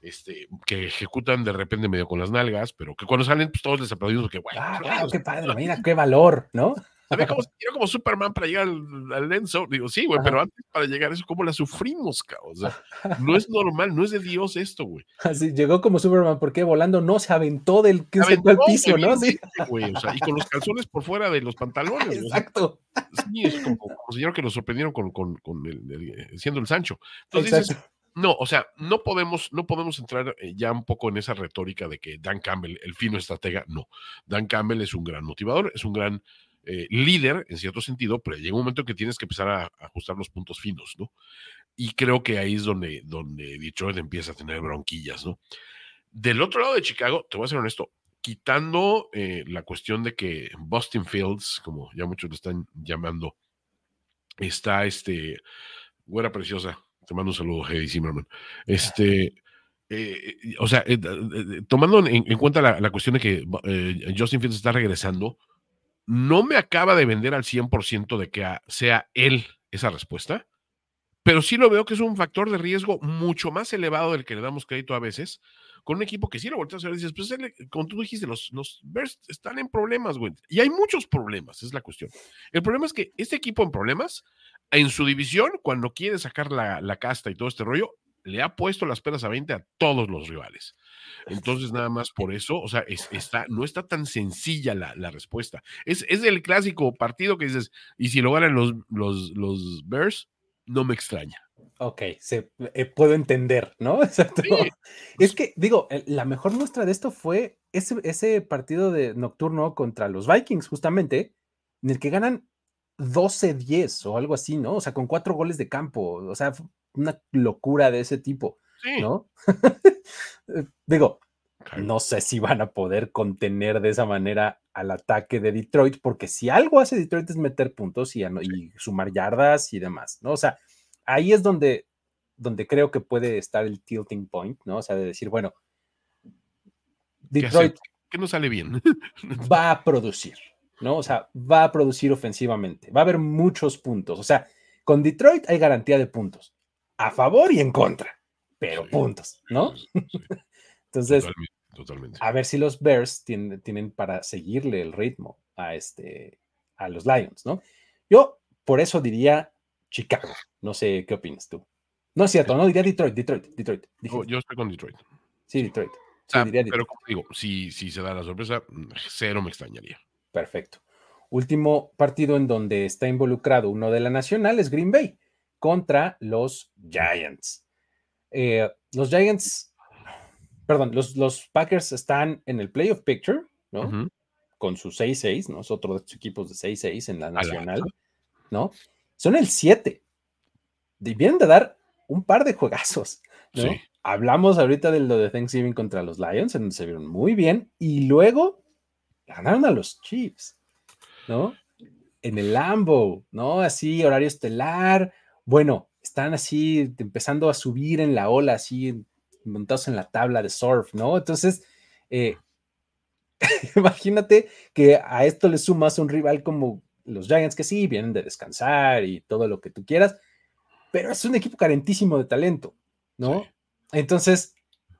Este, que ejecutan de repente medio con las nalgas, pero que cuando salen, pues todos les aplaudimos que, bueno, ah, claro, qué padre, mira, qué valor, ¿no? Se como, como Superman para llegar al, al Enzo. Digo, sí, güey, pero antes para llegar a eso, ¿cómo la sufrimos, cabrón? O sea, no es normal, no es de Dios esto, güey. Así, llegó como Superman, porque volando no se aventó del que se al piso, ¿no? Sí. Güey, o sea, y con los calzones por fuera de los pantalones. Exacto. sí, es como, como, señor que nos sorprendieron con, con, con el, siendo el Sancho. Entonces Exacto. no, o sea, no podemos, no podemos entrar eh, ya un poco en esa retórica de que Dan Campbell, el fino estratega, no. Dan Campbell es un gran motivador, es un gran eh, líder en cierto sentido, pero llega un momento que tienes que empezar a, ajustar los puntos finos, ¿no? Y creo que ahí es donde, donde Detroit empieza a tener bronquillas, ¿no? Del otro lado de Chicago, te voy a ser honesto, quitando eh, la cuestión de que Boston Fields, como ya muchos lo están llamando, está este, güera preciosa, te mando un saludo, Heidi Zimmerman, este, eh, o sea, tomando en, cuenta la, la, cuestión de que Justin Fields está regresando, no me acaba de vender al 100% de que sea él esa respuesta, pero sí lo veo que es un factor de riesgo mucho más elevado del que le damos crédito a veces, con un equipo que sí lo volteas a ver y dices, pues, como tú dijiste, los, los están en problemas, güey. Y hay muchos problemas, es la cuestión. El problema es que este equipo en problemas, en su división, cuando quiere sacar la, la casta y todo este rollo, le ha puesto las peras a 20 a todos los rivales. Entonces, nada más por eso, o sea, está, no está tan sencilla la, respuesta. Es, es, el clásico partido que dices, y si lo ganan los, los, los Bears, no me extraña. Ok, se, eh, puedo entender, ¿no? Es que, digo, la mejor muestra de esto fue ese, ese partido de nocturno contra los Vikings, justamente, en el que ganan 12-10 o algo así, ¿no? O sea, con cuatro goles de campo, o sea, una locura de ese tipo, ¿no? Eh, digo, no sé si van a poder contener de esa manera al ataque de Detroit, porque si algo hace Detroit es meter puntos y, sumar yardas y demás, ¿no? O sea, ahí es donde, donde creo que puede estar el tilting point, ¿no? O sea, de decir, bueno, Detroit... Que no sale bien. va a producir, ¿no? O sea, va a producir ofensivamente, va a haber muchos puntos, o sea, con Detroit hay garantía de puntos, a favor y en contra pero puntos, ¿no? Entonces, totalmente, a ver si los Bears tienen, tienen, para seguirle el ritmo a, este, a los Lions, ¿no? Yo por eso diría Chicago. No sé qué opinas tú. No es cierto, no diría Detroit, Detroit, Detroit. yo estoy con Detroit. Sí, Detroit. Pero como digo, si, si se da la sorpresa, cero me extrañaría. Perfecto. Último partido en donde está involucrado uno de la Nacional es Green Bay contra los Giants. Eh, los Giants, perdón, los, los, Packers están en el playoff picture, ¿no? Con su 6-6, ¿no? Es otro de sus equipos de 6-6 en la nacional, ¿no? Son el 7. Vienen de dar un par de juegazos, ¿no? Hablamos ahorita de lo de Thanksgiving contra los Lions, en donde se vieron muy bien, y luego ganaron a los Chiefs, ¿no? en el Lambo, ¿no? Así, horario estelar. Bueno, están así empezando a subir en la ola, así montados en la tabla de surf, ¿no? Entonces, eh, imagínate que a esto le sumas un rival como los Giants, que sí, vienen de descansar y todo lo que tú quieras, pero es un equipo carentísimo de talento, ¿no? Entonces,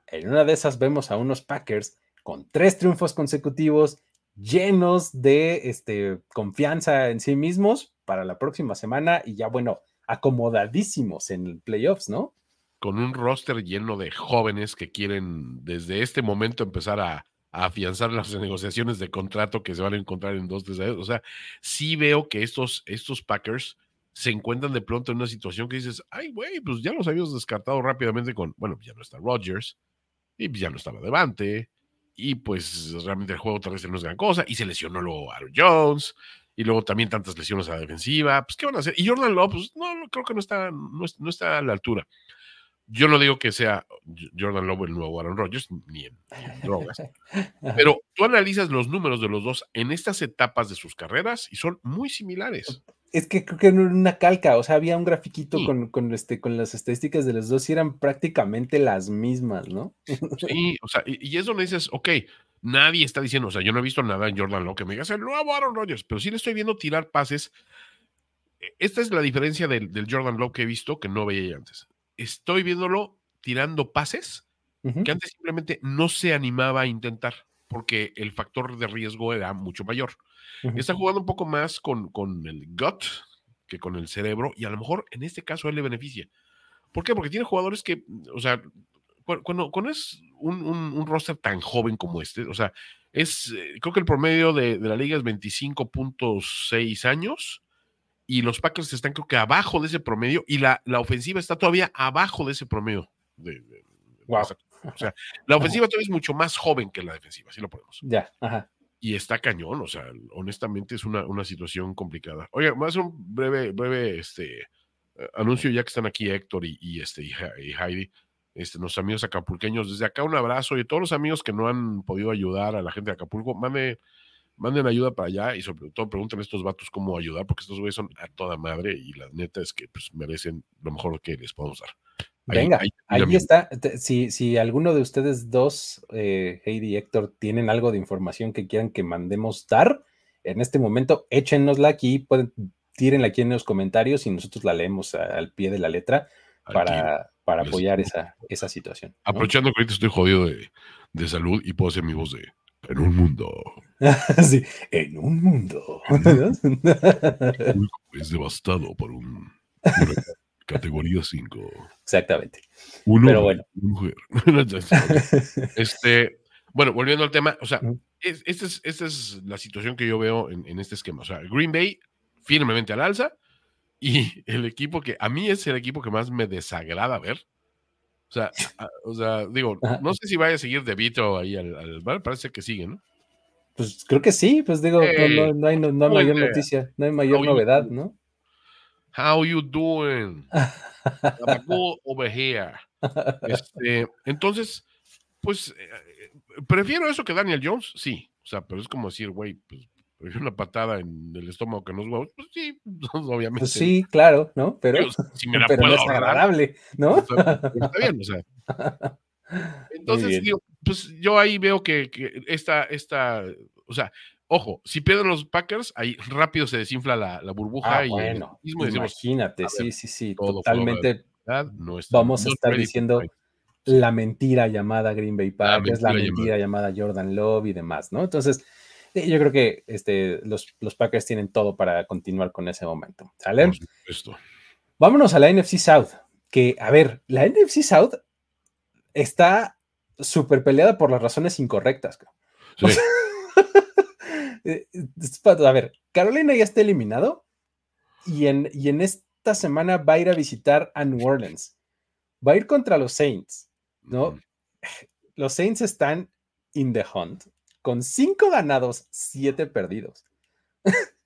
en una de esas vemos a unos Packers con tres triunfos consecutivos, llenos de este, confianza en sí mismos para la próxima semana y ya, bueno, acomodadísimos en playoffs, ¿no? Con un roster lleno de jóvenes que quieren desde este momento empezar a, afianzar las negociaciones de contrato que se van a encontrar en dos, tres años. O sea, sí veo que estos, estos Packers se encuentran de pronto en una situación que dices, ay, güey, pues ya los habíamos descartado rápidamente con, bueno, ya no está Rodgers, y ya no estaba Devante, y pues realmente el juego terrestre no es gran cosa, y se lesionó luego Aaron Jones, y luego también tantas lesiones a la defensiva, pues ¿qué van a hacer? Y Jordan Love, pues no, creo que no está, no está a la altura. Yo no digo que sea Jordan Love el nuevo Aaron Rodgers, ni en, drogas, pero tú analizas los números de los dos en estas etapas de sus carreras y son muy similares. Es que creo que en una calca, o sea, había un grafiquito con, con, este, con las estadísticas de los dos y eran prácticamente las mismas, ¿no? Sí, o sea, y, es donde dices, ok, nadie está diciendo, o sea, yo no he visto nada en Jordan Love que me diga, el nuevo Aaron Rodgers, pero sí le estoy viendo tirar pases. E, esta es la diferencia del, del Jordan Love que he visto que no veía antes estoy viéndolo tirando pases que antes simplemente no se animaba a intentar porque el factor de riesgo era mucho mayor. Está jugando un poco más con, con el gut que con el cerebro y a lo mejor en este caso él le beneficia. ¿Por qué? Porque tiene jugadores que, o sea, cuando, cuando es un, roster tan joven como este, o sea, es, eh, creo que el promedio de, de la liga es 25.6 años y los Packers están creo que abajo de ese promedio y la, la ofensiva está todavía abajo de ese promedio. De, o sea, la ofensiva todavía es mucho más joven que la defensiva, así lo podemos. Ya, ajá. Y está cañón, o sea, honestamente es una, una situación complicada. Oye, voy a hacer un breve, breve este, eh, anuncio ya que están aquí Héctor y, este, y Heidi, este, nuestros amigos acapulqueños. Desde acá un abrazo y a todos los amigos que no han podido ayudar a la gente de Acapulco, mande manden ayuda para allá y sobre todo pregunten a estos vatos cómo ayudar, porque estos güeyes son a toda madre y la neta es que pues, merecen lo mejor que les podemos dar. Venga, ahí, está. Si, si, alguno de ustedes dos, eh, Heidi y Héctor, tienen algo de información que quieran que mandemos dar, en este momento échenosla aquí, pueden, tírenla aquí en los comentarios y nosotros la leemos al pie de la letra para, para apoyar esa, esa situación. Aprovechando que ahorita estoy jodido de, de salud y puedo hacer mi voz de en un mundo. sí, en un mundo. es devastado por un, categoría 5. Exactamente. Pero bueno. Mujer. este, bueno, volviendo al tema, o sea, esta es, es la situación que yo veo en, en, este esquema. O sea, Green Bay firmemente al alza y el equipo que a mí es el equipo que más me desagrada ver o sea, o sea digo, no sé si vaya a seguir De Vito ahí al, bar, parece que sigue, ¿no? Pues creo que sí, pues digo, no, hay, mayor noticia, no hay mayor novedad, ¿no? How you doing? over here. Este, entonces, pues, eh, prefiero eso que Daniel Jones, sí. O sea, pero es como decir, güey, pues una patada en el estómago que nos huevos, pues sí, obviamente. Pues sí, claro, ¿no? Pero, si me la pero puedo es agradable, ¿no? Está, bien, o sea. Entonces, digo, pues yo ahí veo que, que esta, esta, o sea, ojo, si pierden los Packers, ahí rápido se desinfla la, la burbuja ah, y bueno, imagínate, sí, sí, sí, totalmente. No vamos a estar diciendo la mentira llamada Green Bay Packers, la mentira, llamada. llamada Jordan Love y demás, ¿no? Entonces, yo creo que este, los, los, Packers tienen todo para continuar con ese momento. ¿Sale? Vámonos a la NFC South. Que, a ver, la NFC South está súper peleada por las razones incorrectas. Eh, a ver, Carolina ya está eliminado y en, y en esta semana va a ir a visitar a New Orleans. Va a ir contra los Saints, ¿no? Los Saints están in the hunt con cinco ganados, siete perdidos.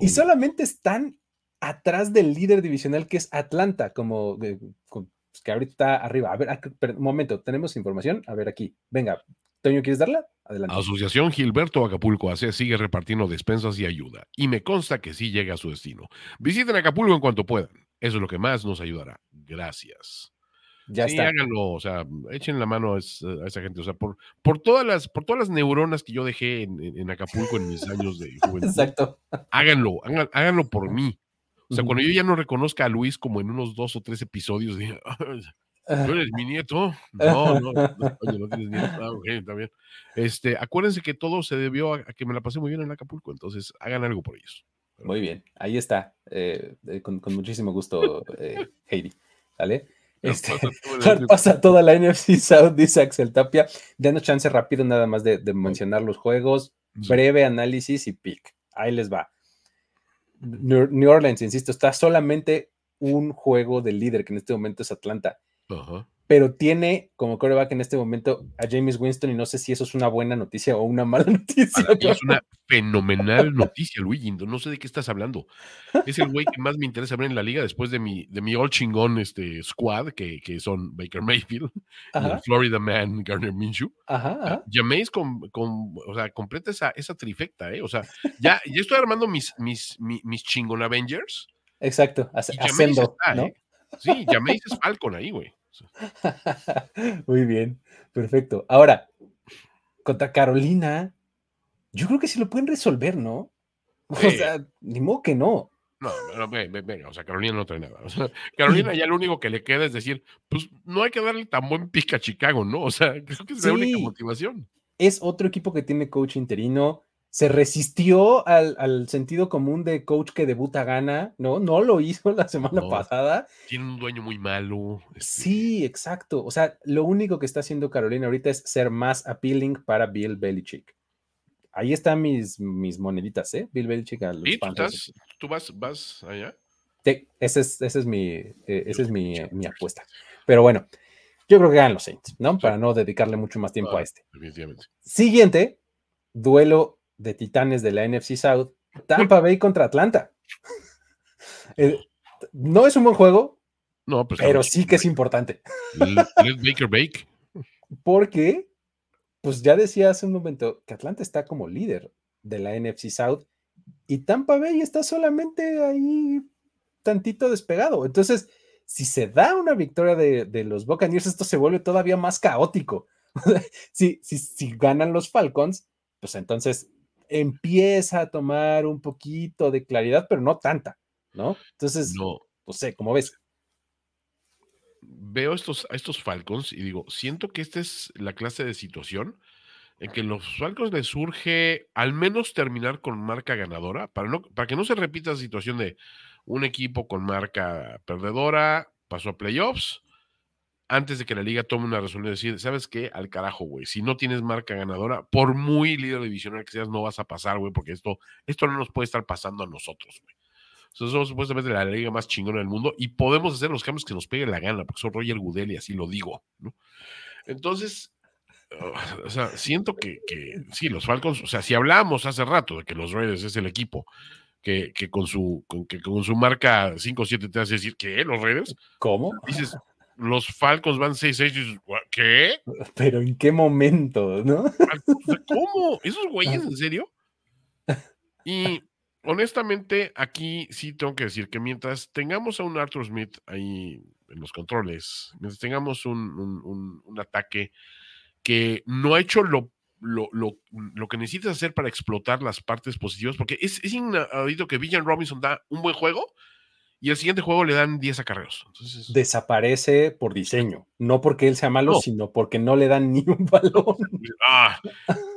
y solamente están atrás del líder divisional que es Atlanta, como eh, pues, que ahorita está arriba. A ver, un momento, ¿tenemos información? A ver aquí, venga, Toño, ¿quieres darla? Adelante. Asociación Gilberto Acapulco AC sigue repartiendo despensas y ayuda, y me consta que sí llega a su destino. Visiten Acapulco en cuanto puedan. Eso es lo que más nos ayudará. Gracias. Ya sí, está. háganlo, o sea, echen la mano a, es- a esa gente, o sea, por, por todas las, por todas las neuronas que yo dejé en, Acapulco en mis años de juventud, Exacto. háganlo, háganlo por mí. O sea, cuando yo ya no reconozca a Luis como en unos dos o tres episodios, diga, ¿tú eres mi nieto? No, no, no, oye, no tienes nieto. Ah, ok, está bien. Este, acuérdense que todo se debió a, a que me la pasé muy bien en Acapulco, entonces hagan algo por ellos. Muy bien, ahí está. eh, eh, con, con muchísimo gusto, eh, Heidi. ¿Vale? Este, Pasa toda la NFC South, dice Axel Tapia. Danos chance rápido nada más de, de mencionar los juegos, breve análisis y pick. Ahí les va. New, New Orleans, insisto, está solamente un juego del líder, que en este momento es Atlanta, Ajá. pero tiene como coreback en este momento a James Winston y no sé si eso es una buena noticia o una mala noticia. Para mí es una fenomenal noticia, Luigi. No sé de qué estás hablando. Es el güey que más me interesa ver en la liga después de mi, de mi all chingón este, squad, que, que son Baker Mayfield y el Ajá, Florida Man Garner Minshew. ajá, ajá. Jameis con, con, o sea, completa esa, esa trifecta, ¿eh? O sea, ya, ya estoy armando mis, mis, mi- mis, chingón Avengers. Exacto, haciendo, ¿no? ¿eh? Sí, Jameis es Falcon ahí, güey. Muy bien, perfecto. Ahora, contra Carolina, yo creo que sí lo pueden resolver, ¿no? O Sí. sea, ni modo que no. No, o sea, Carolina no trae nada. O sea, Carolina ya lo único que le queda es decir, pues no hay que darle tan buen pick a Chicago, ¿no? O sea, creo que es la única motivación. Es otro equipo que tiene coach interino. Se resistió al, al sentido común de coach que debuta gana, ¿no? No lo hizo la semana No. pasada. Tiene un dueño muy malo. este, Sí, exacto. O sea, lo único que está haciendo Carolina ahorita es ser más appealing para Bill Belichick. Ahí están mis, mis moneditas, ¿eh? Bill Belichick a los ¿Y tú, Panthers. estás, tú vas, vas allá? Sí, ese es, ese es mi, eh, esa es mi, mi apuesta. Pero bueno, yo creo que ganan los Saints, ¿no? Para no dedicarle mucho más tiempo Ah. a este. Definitivamente. Siguiente, duelo de titanes de la NFC South, Tampa Bay contra Atlanta. Eh, no es un buen juego, No, pues pero sí que es importante, Let Baker Bake. porque, pues ya decía hace un momento que Atlanta está como líder de la NFC South y Tampa Bay está solamente ahí tantito despegado. Entonces, si se da una victoria de, de los Buccaneers, esto se vuelve todavía más caótico. si, si, si ganan los Falcons, pues entonces empieza a tomar un poquito de claridad, pero no tanta, ¿no? Entonces, no, No, sé, ¿cómo ves? veo estos, a estos Falcons y digo, siento que esta es la clase de situación en que los Falcons les surge al menos terminar con marca ganadora, para, no, para que no se repita la situación de un equipo con marca perdedora, pasó a playoffs, antes de que la liga tome una resolución de decir, ¿sabes qué? Al carajo, güey, si no tienes marca ganadora, por muy líder divisional que seas, no vas a pasar, güey, porque esto, esto no nos puede estar pasando a nosotros, güey. Sea, somos supuestamente la liga más chingona del mundo y podemos hacer los cambios que nos pegue la gana, porque soy Roger Goodell y así lo digo, ¿no? Entonces, o sea, siento que, que, sí, los Falcons, o sea, si hablamos hace rato de que los Raiders es el equipo que, que con su con, que con su marca 5-7 te hace decir que los Raiders, ¿Cómo? dices, los Falcons van 6-6 y dices, ¿qué? Pero ¿en qué momento, no? ¿Cómo? ¿Esos güeyes en serio? Y honestamente, aquí sí tengo que decir que mientras tengamos a un Arthur Smith ahí en los controles, mientras tengamos un, un, un, un ataque que no ha hecho lo, lo, lo, lo, que necesita hacer para explotar las partes positivas, porque es, es inaudito que Villan Robinson da un buen juego y el siguiente juego le dan 10 acarreos. Entonces, Desaparece por diseño, no porque él sea malo, no. sino porque no le dan ni un balón. Ah,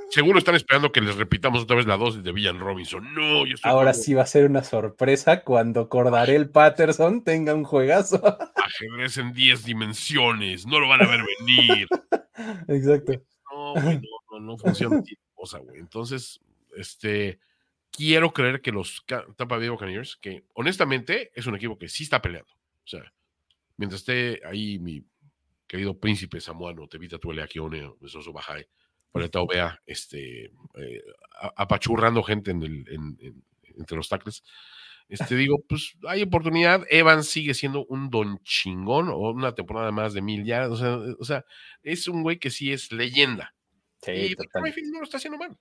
seguro están esperando que les repitamos otra vez la dosis de Villan Robinson. No, yo estoy Ahora sí va a ser una sorpresa cuando Cordarel Patterson tenga un juegazo. Ajedrez en 10 dimensiones, no lo van a ver venir. Exacto. No, güey, no, no, no funciona cosa, güey. Entonces, este, quiero creer que los Tampa Bay Buccaneers, que honestamente es un equipo que sí está peleando. O sea, mientras esté ahí mi querido príncipe samuano, Tevita Tuele Akione, Besoso Bajay, Paleta Ovea, este, eh, apachurrando gente en el, en, en, entre los tackles. Este, digo, pues hay oportunidad. Evans sigue siendo un don chingón o una temporada más de mil yardas. O sea, o sea es un güey que sí es leyenda. Sí, y no lo está haciendo mal.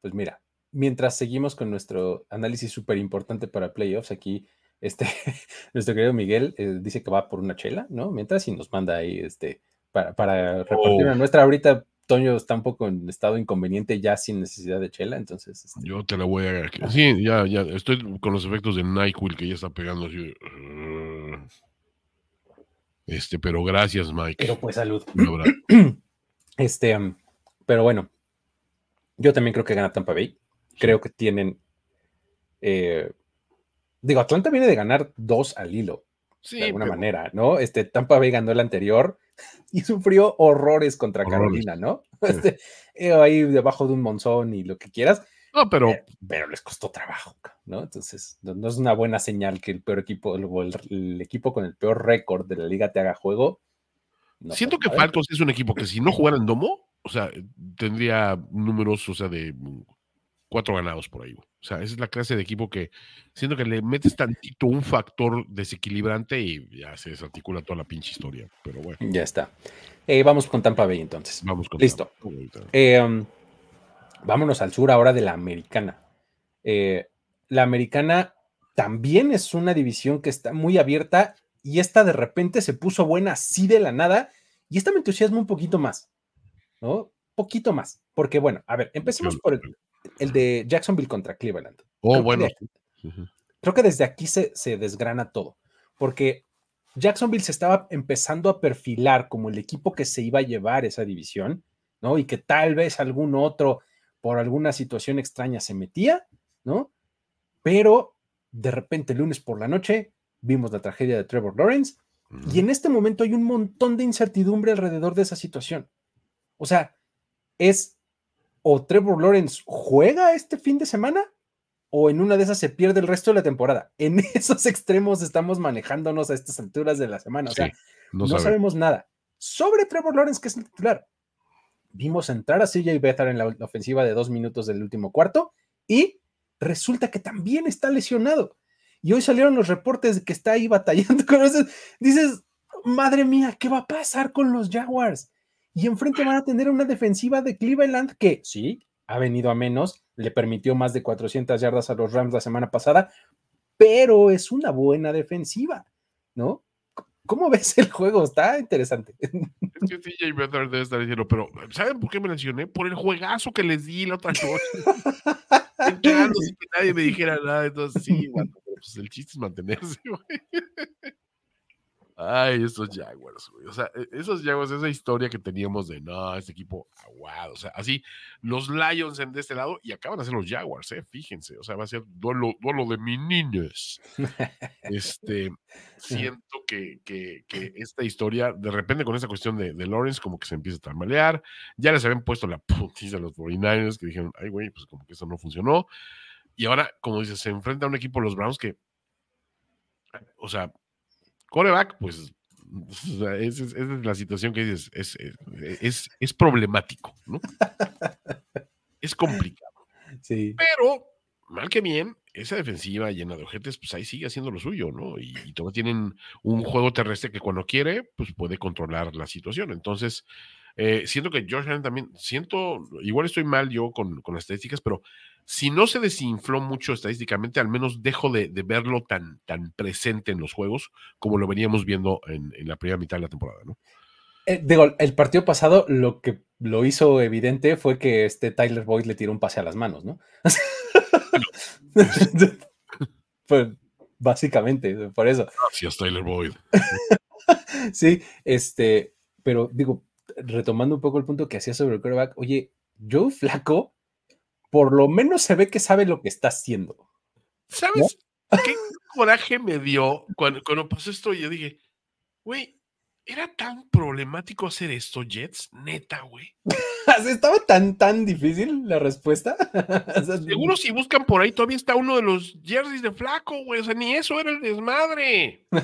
Pues mira, mientras seguimos con nuestro análisis súper importante para playoffs, aquí este, nuestro querido Miguel eh, dice que va por una chela, ¿no? Mientras y nos manda ahí este, para, para repartir una oh. nuestra. Ahorita Toño está un poco en estado inconveniente ya sin necesidad de chela, entonces. Este Yo te la voy a. Sí, ya, ya, estoy con los efectos de NyQuil que ya está pegando así. Este, pero gracias, Mike. Pero pues salud. Este, pero bueno, yo también creo que gana Tampa Bay. Creo que tienen. Eh, digo, Atlanta viene de ganar dos al hilo. de alguna manera, ¿no? Este, Tampa Bay ganó el anterior y sufrió horrores contra Carolina, ¿no? Este, eh, ahí debajo de un monzón y lo que quieras. No, pero. Eh, pero les costó trabajo, ¿no? Entonces, no, es una buena señal que el peor equipo, el, equipo con el peor récord de la liga te haga juego. Siento que Falcons es un equipo que si no jugara en domo, o sea, tendría números, o sea, de cuatro ganados por ahí. O sea, esa es la clase de equipo que siento que le metes tantito un factor desequilibrante y ya se desarticula toda la pinche historia. Pero bueno. Ya está. Eh, vamos con Tampa Bay entonces. Vamos con Listo. Eh, um, vámonos al sur ahora de la americana. Eh, la americana también es una división que está muy abierta y esta de repente se puso buena así de la nada y esta me entusiasma un poquito más, ¿no? Poquito más, porque bueno, a ver, empecemos por el, el de Jacksonville contra Cleveland. Oh, bueno. creo que desde aquí se, se desgrana todo, porque Jacksonville se estaba empezando a perfilar como el equipo que se iba a llevar esa división, ¿no? Y que tal vez algún otro, por alguna situación extraña, se metía, ¿no? Pero de repente, lunes por la noche, vimos la tragedia de Trevor Lawrence, y en este momento hay un montón de incertidumbre alrededor de esa situación. O sea, es o Trevor Lawrence juega este fin de semana o en una de esas se pierde el resto de la temporada. En esos extremos estamos manejándonos a estas alturas de la semana. O sea, no, sabemos nada. Sobre Trevor Lawrence, que es el titular. Vimos entrar a CJ Beathard en la, ofensiva de dos minutos del último cuarto y resulta que también está lesionado. Y hoy salieron los reportes de que está ahí batallando con eso. Dices, madre mía, ¿qué va a pasar con los Jaguars? Y enfrente van a tener una defensiva de Cleveland que sí, ha venido a menos, le permitió más de 400 yardas a los Rams la semana pasada, pero es una buena defensiva, ¿no? ¿Cómo ves el juego? Está interesante. Es que TJ Better debe estar diciendo, pero ¿saben por qué me mencioné? Por el juegazo que les di la otra noche. Entrando sin que nadie me dijera nada. Entonces, sí, bueno, pues el chiste es mantenerse, güey. Ay, esos Jaguars, güey. O sea, e, esos Jaguars, esa historia que teníamos de no, este equipo aguado. O sea, así, los Lions en de este lado y acaban de ser los Jaguars, ¿eh? Fíjense. O sea, va a ser duelo, duelo de mi niños. Este, siento que, que, que, esta historia, de repente con esta cuestión de, de, Lawrence, como que se empieza a tambalear. Ya les habían puesto la putiza a los 49ers que dijeron, ay, güey, pues como que eso no funcionó. Y ahora, como dices, se enfrenta a un equipo, los Browns, que, o sea, coreback, pues esa, es, la situación que dices, es, es, es problemático, ¿no? es complicado. Sí. Pero, mal que bien, esa defensiva llena de ojetes, pues ahí sigue haciendo lo suyo, ¿no? Y, y todos tienen un juego terrestre que cuando quiere, pues puede controlar la situación. Entonces, eh, siento que George Allen también, siento, igual estoy mal yo con, con las estadísticas, pero si no se desinfló mucho estadísticamente, al menos dejo de, verlo tan, tan presente en los juegos como lo veníamos viendo en, la primera mitad de la temporada, ¿no? Eh, digo, el partido pasado lo que lo hizo evidente fue que este Tyler Boyd le tiró un pase a las manos, ¿no? pues básicamente, por eso. Gracias, Tyler Boyd. sí, este, pero digo, retomando un poco el punto que hacía sobre el quarterback, oye, Joe Flaco por lo menos se ve que sabe lo que está haciendo. ¿Sabes qué coraje me dio cuando, cuando pasó esto? Yo dije, güey, ¿era tan problemático hacer esto, Jets? Neta, güey. ¿Estaba tan, tan difícil la respuesta? Seguro si buscan por ahí todavía está uno de los jerseys de flaco, güey. O sea, ni eso era el desmadre.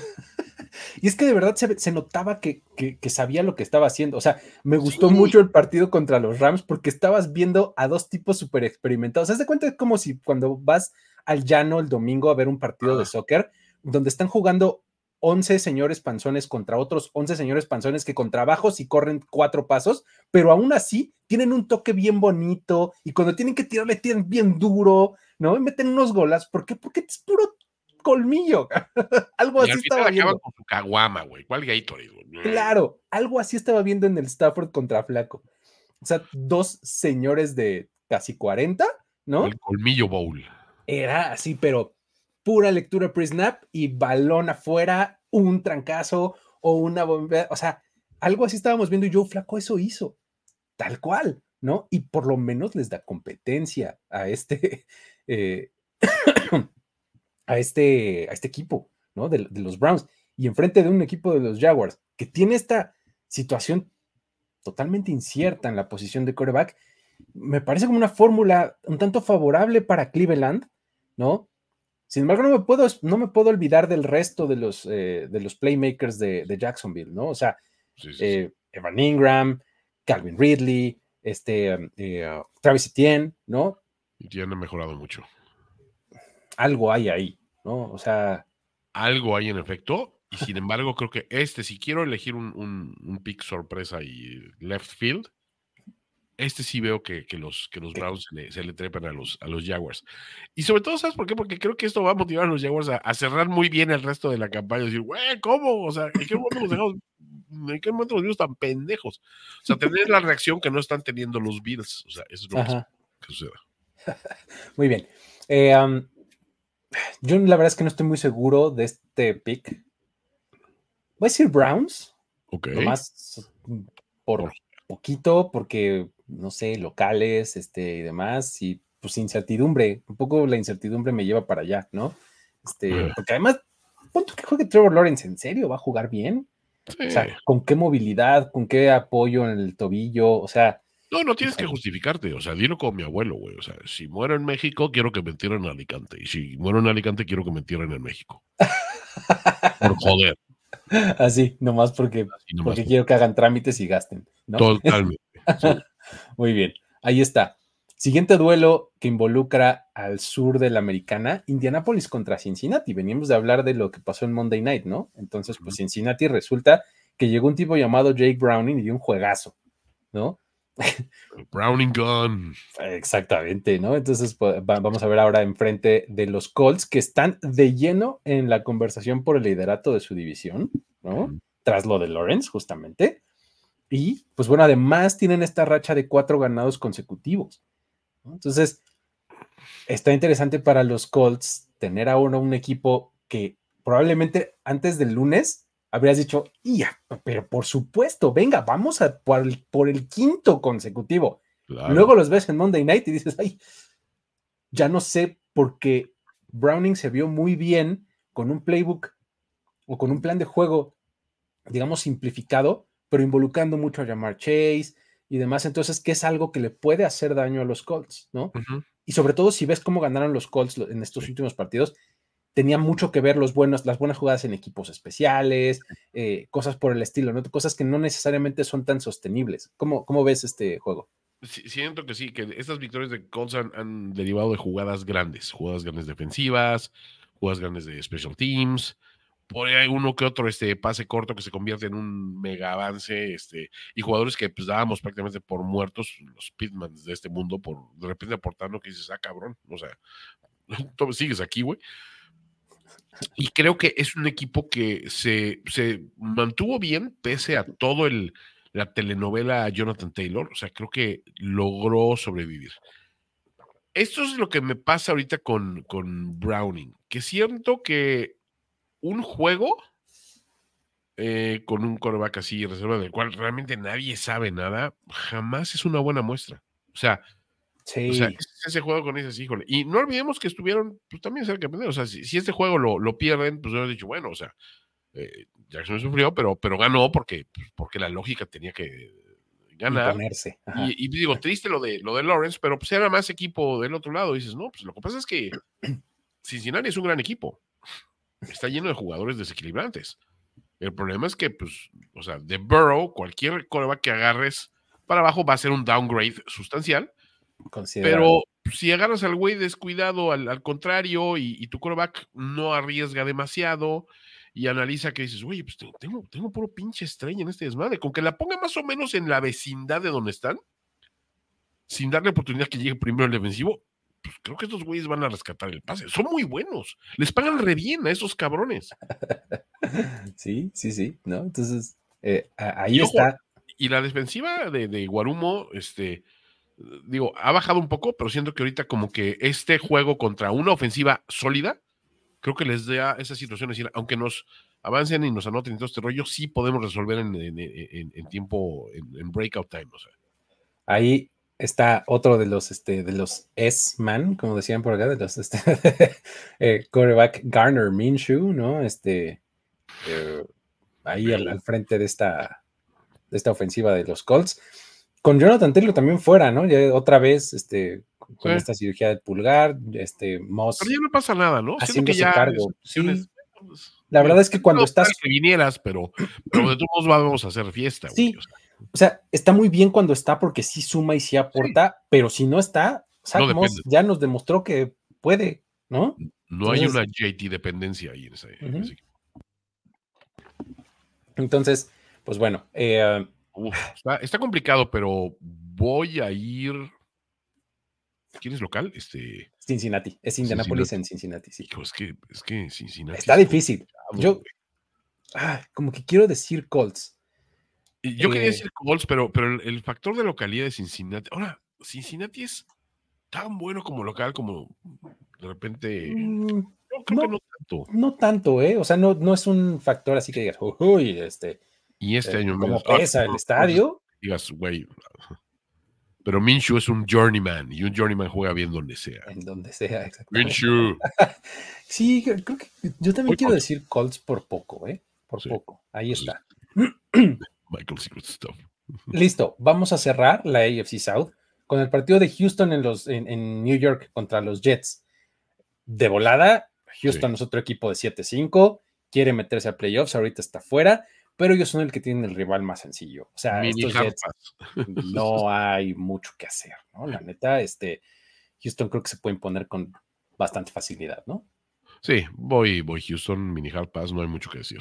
Y es que de verdad se, notaba que, sabía lo que estaba haciendo. O sea, me gustó mucho el partido contra los Rams porque estabas viendo a dos tipos súper experimentados. ¿Haz de cuenta? Es como si cuando vas al llano el domingo a ver un partido de soccer donde están jugando 11 señores panzones contra otros 11 señores panzones que con trabajos y corren cuatro pasos, pero aún así tienen un toque bien bonito y cuando tienen que tirarle tienen bien duro, ¿no? Y meten unos golas. ¿Por qué? Porque es puro colmillo. algo así estaba viendo. Con su caguama, güey. ¿Cuál Gatorade? Claro, algo así estaba viendo en el Stafford contra Flaco. O sea, dos señores de casi 40, ¿no? El colmillo bowl. Era así, pero pura lectura pre-snap y balón afuera, un trancazo o una bomba. O sea, algo así estábamos viendo y Joe Flaco eso hizo. Tal cual, ¿no? Y por lo menos les da competencia a este. Eh, a este, a este equipo, ¿no? De, los Browns y enfrente de un equipo de los Jaguars que tiene esta situación totalmente incierta en la posición de quarterback, me parece como una fórmula un tanto favorable para Cleveland, ¿no? Sin embargo, no me puedo, no me puedo olvidar del resto de los, eh, de los playmakers de, Jacksonville, ¿no? O sea, eh, Evan Ingram, Calvin Ridley, este, eh, Travis Etienne, ¿no? Etienne ha mejorado mucho algo hay ahí, ¿no? O sea. Algo hay en efecto, y sin embargo, creo que este, si quiero elegir un, pick sorpresa y left field, este sí veo que, los, que los Browns se le, trepan a los, a los Jaguars. Y sobre todo, ¿sabes por qué? Porque creo que esto va a motivar a los Jaguars a, cerrar muy bien el resto de la campaña. Decir, güey, ¿cómo? O sea, ¿en qué momento los dejamos? ¿En qué momento los vimos tan pendejos? O sea, tener la reacción que no están teniendo los Bills. O sea, eso es lo que, suceda. Muy bien. Eh, yo la verdad es que no estoy muy seguro de este pick. Voy a decir Browns. Ok. Nomás por poquito, porque, no sé, locales este, y demás, y pues incertidumbre. Un poco la incertidumbre me lleva para allá, ¿no? Este, porque además, punto que juegue Trevor Lawrence, ¿en serio? ¿Va a jugar bien? O sea, ¿con qué movilidad? ¿Con qué apoyo en el tobillo? O sea, no, no tienes que justificarte. O sea, dilo con mi abuelo, güey. O sea, si muero en México, quiero que me entierren en Alicante. Y si muero en Alicante, quiero que me entierren en México. Por joder. Así, nomás porque, porque quiero que hagan trámites y gasten. Totalmente. Muy bien. Ahí está. Siguiente duelo que involucra al sur de la americana, Indianapolis contra Cincinnati. Veníamos de hablar de lo que pasó en Monday Night, ¿no? Entonces, pues Cincinnati resulta que llegó un tipo llamado Jake Browning y dio un juegazo, ¿no? Browning Gun. Exactamente, ¿no? Entonces pues, vamos a ver ahora enfrente de los Colts que están de lleno en la conversación por el liderato de su división, ¿no? Tras lo de Lawrence, justamente. Y pues bueno, además tienen esta racha de cuatro ganados consecutivos. Entonces, está interesante para los Colts tener ahora un equipo que probablemente antes del lunes habrías dicho, ya, pero por supuesto, venga, vamos a por el, quinto consecutivo. Luego los ves en Monday Night y dices, ay, ya no sé por qué Browning se vio muy bien con un playbook o con un plan de juego, digamos, simplificado, pero involucrando mucho a llamar Chase y demás. Entonces, que es algo que le puede hacer daño a los Colts, ¿no? Y sobre todo si ves cómo ganaron los Colts en estos últimos partidos, tenía mucho que ver los buenos, las buenas jugadas en equipos especiales, eh, cosas por el estilo, ¿no? Cosas que no necesariamente son tan sostenibles. ¿Cómo, cómo ves este juego? siento que sí, que estas victorias de Colts han, derivado de jugadas grandes, jugadas grandes defensivas, jugadas grandes de special teams. Por ahí uno que otro este pase corto que se convierte en un mega avance, este, y jugadores que pues dábamos prácticamente por muertos, los pitmans de este mundo, por de repente aportando que dices, ah, cabrón, o sea, tú sigues aquí, güey. Y creo que es un equipo que se, mantuvo bien pese a todo el la telenovela Jonathan Taylor. O sea, creo que logró sobrevivir. Esto es lo que me pasa ahorita con, con Browning, que siento que un juego eh, con un coreback así, reserva del cual realmente nadie sabe nada, jamás es una buena muestra. O sea, Sí. O sea, ese juego con ese, híjole. Y no olvidemos que estuvieron, pues también cerca de O sea, si, este juego lo, lo, pierden, pues hemos dicho, bueno, o sea, eh, Jackson sufrió, pero, pero ganó porque, pues, porque la lógica tenía que ganar. Y, y, digo, triste lo de, lo de Lawrence, pero pues era más equipo del otro lado. dices, no, pues lo que pasa es que Cincinnati es un gran equipo. Está lleno de jugadores desequilibrantes. El problema es que, pues, o sea, de Burrow, cualquier coreback que agarres para abajo va a ser un downgrade sustancial pero si agarras al güey descuidado, al, contrario, y, tu coreback no arriesga demasiado, y analiza que dices, oye, pues tengo, tengo puro pinche estrella en este desmadre, con que la ponga más o menos en la vecindad de donde están, sin darle oportunidad que llegue primero el defensivo, pues creo que estos güeyes van a rescatar el pase. Son muy buenos, les pagan re bien a esos cabrones. Sí, sí, sí, ¿no? Entonces, eh, ahí está. Y la defensiva de, de Guarumo, este, digo, ha bajado un poco, pero siento que ahorita como que este juego contra una ofensiva sólida, creo que les da esa situación, es decir, aunque nos avancen y nos anoten y todo este rollo, sí podemos resolver en, tiempo, en, breakout time. O sea. Ahí está otro de los, este, de los S-Man, como decían por acá, de los, este, eh, quarterback Garner Minshew, ¿no? Este, eh, ahí al, frente de esta, de esta ofensiva de los Colts. Con Jonathan Taylor también fuera, ¿no? Ya otra vez, este, con esta cirugía del pulgar, este, Moss. Pero ya no pasa nada, ¿no? Haciendo que cargo. la verdad es que cuando estás. Que vinieras, pero, pero de todos modos vamos a hacer fiesta. Sí. o, sea. Está muy bien cuando está porque sí suma y sí aporta, pero si no está, Moss ya nos demostró que puede, ¿no? No hay una JT dependencia ahí en ese, Entonces, pues bueno. Eh, está, está complicado, pero voy a ir ¿Quién es local? Este... Cincinnati. Es Indianapolis en Cincinnati, sí. es, que, es que Cincinnati. Está difícil. Yo, como que quiero decir Colts. Yo quería decir Colts, pero, pero el, factor de localidad de Cincinnati. Ahora, Cincinnati es tan bueno como local como de repente. Mm, yo creo no, que no tanto. No tanto, ¿eh? O sea, no, no es un factor así que digas, uy, este. Y este eh, año Como pesa el estadio. Digas, güey, pero Minshew es un journeyman y un journeyman juega bien donde sea. En donde sea, exactamente. Minshew. sí, creo que yo también quiero decir Colts por poco, ¿eh? Por poco. Ahí está. Michael Secret Stuff. Listo, vamos a cerrar la AFC South con el partido de Houston en, los, en, New York contra los Jets. De volada, Houston es otro equipo de 7-5, quiere meterse a playoffs, ahorita está fuera pero ellos son el que tienen el rival más sencillo. O sea, estos Jets no hay mucho que hacer, ¿no? La neta, este, Houston creo que se puede imponer con bastante facilidad, ¿no? Sí, voy, voy Houston, mini hard pass, no hay mucho que decir.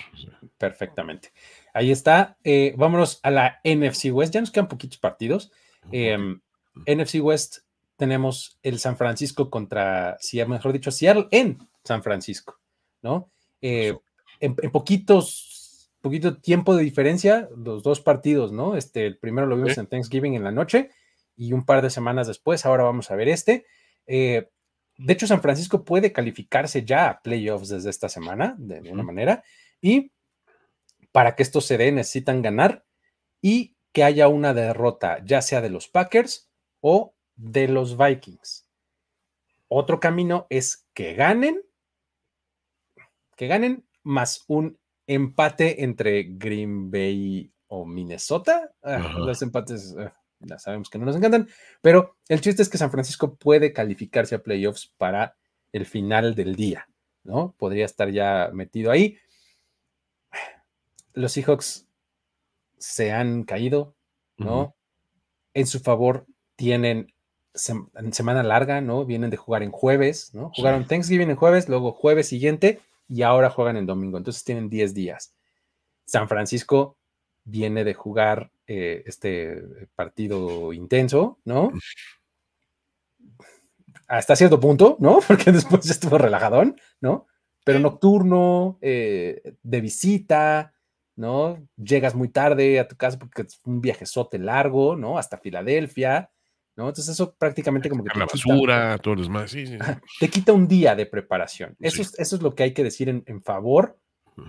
Perfectamente. Ahí está. Eh, vámonos a la NFC West. Ya nos quedan poquitos partidos. Em, NFC West tenemos el San Francisco contra, mejor dicho, Seattle en San Francisco, ¿no? Eh, en, poquitos poquito tiempo de diferencia, los dos partidos, ¿no? Este, el primero lo vimos en Thanksgiving en la noche y un par de semanas después, ahora vamos a ver este. Eh, de hecho, San Francisco puede calificarse ya a playoffs desde esta semana, de alguna manera, y para que esto se dé necesitan ganar y que haya una derrota, ya sea de los Packers o de los Vikings. Otro camino es que ganen, que ganen más un empate entre Green Bay o Minnesota. Ah, los empates ah, ya sabemos que no nos encantan, pero el chiste es que San Francisco puede calificarse a playoffs para el final del día, ¿no? Podría estar ya metido ahí. Los Seahawks se han caído, ¿no? En su favor tienen semana larga, ¿no? Vienen de jugar en jueves, ¿no? Jugaron Thanksgiving en jueves, luego jueves siguiente y ahora juegan en domingo, entonces tienen 10 días. San Francisco viene de jugar eh, este partido intenso, ¿no? Hasta cierto punto, ¿no? Porque después ya estuvo relajadón, ¿no? Pero nocturno, eh, de visita, ¿no? Llegas muy tarde a tu casa porque es un viajezote largo, ¿no? Hasta Filadelfia. ¿no? Entonces eso prácticamente como que... Te la basura, todo lo demás, sí, sí, Te quita un día de preparación. Eso, es, eso es lo que hay que decir en, favor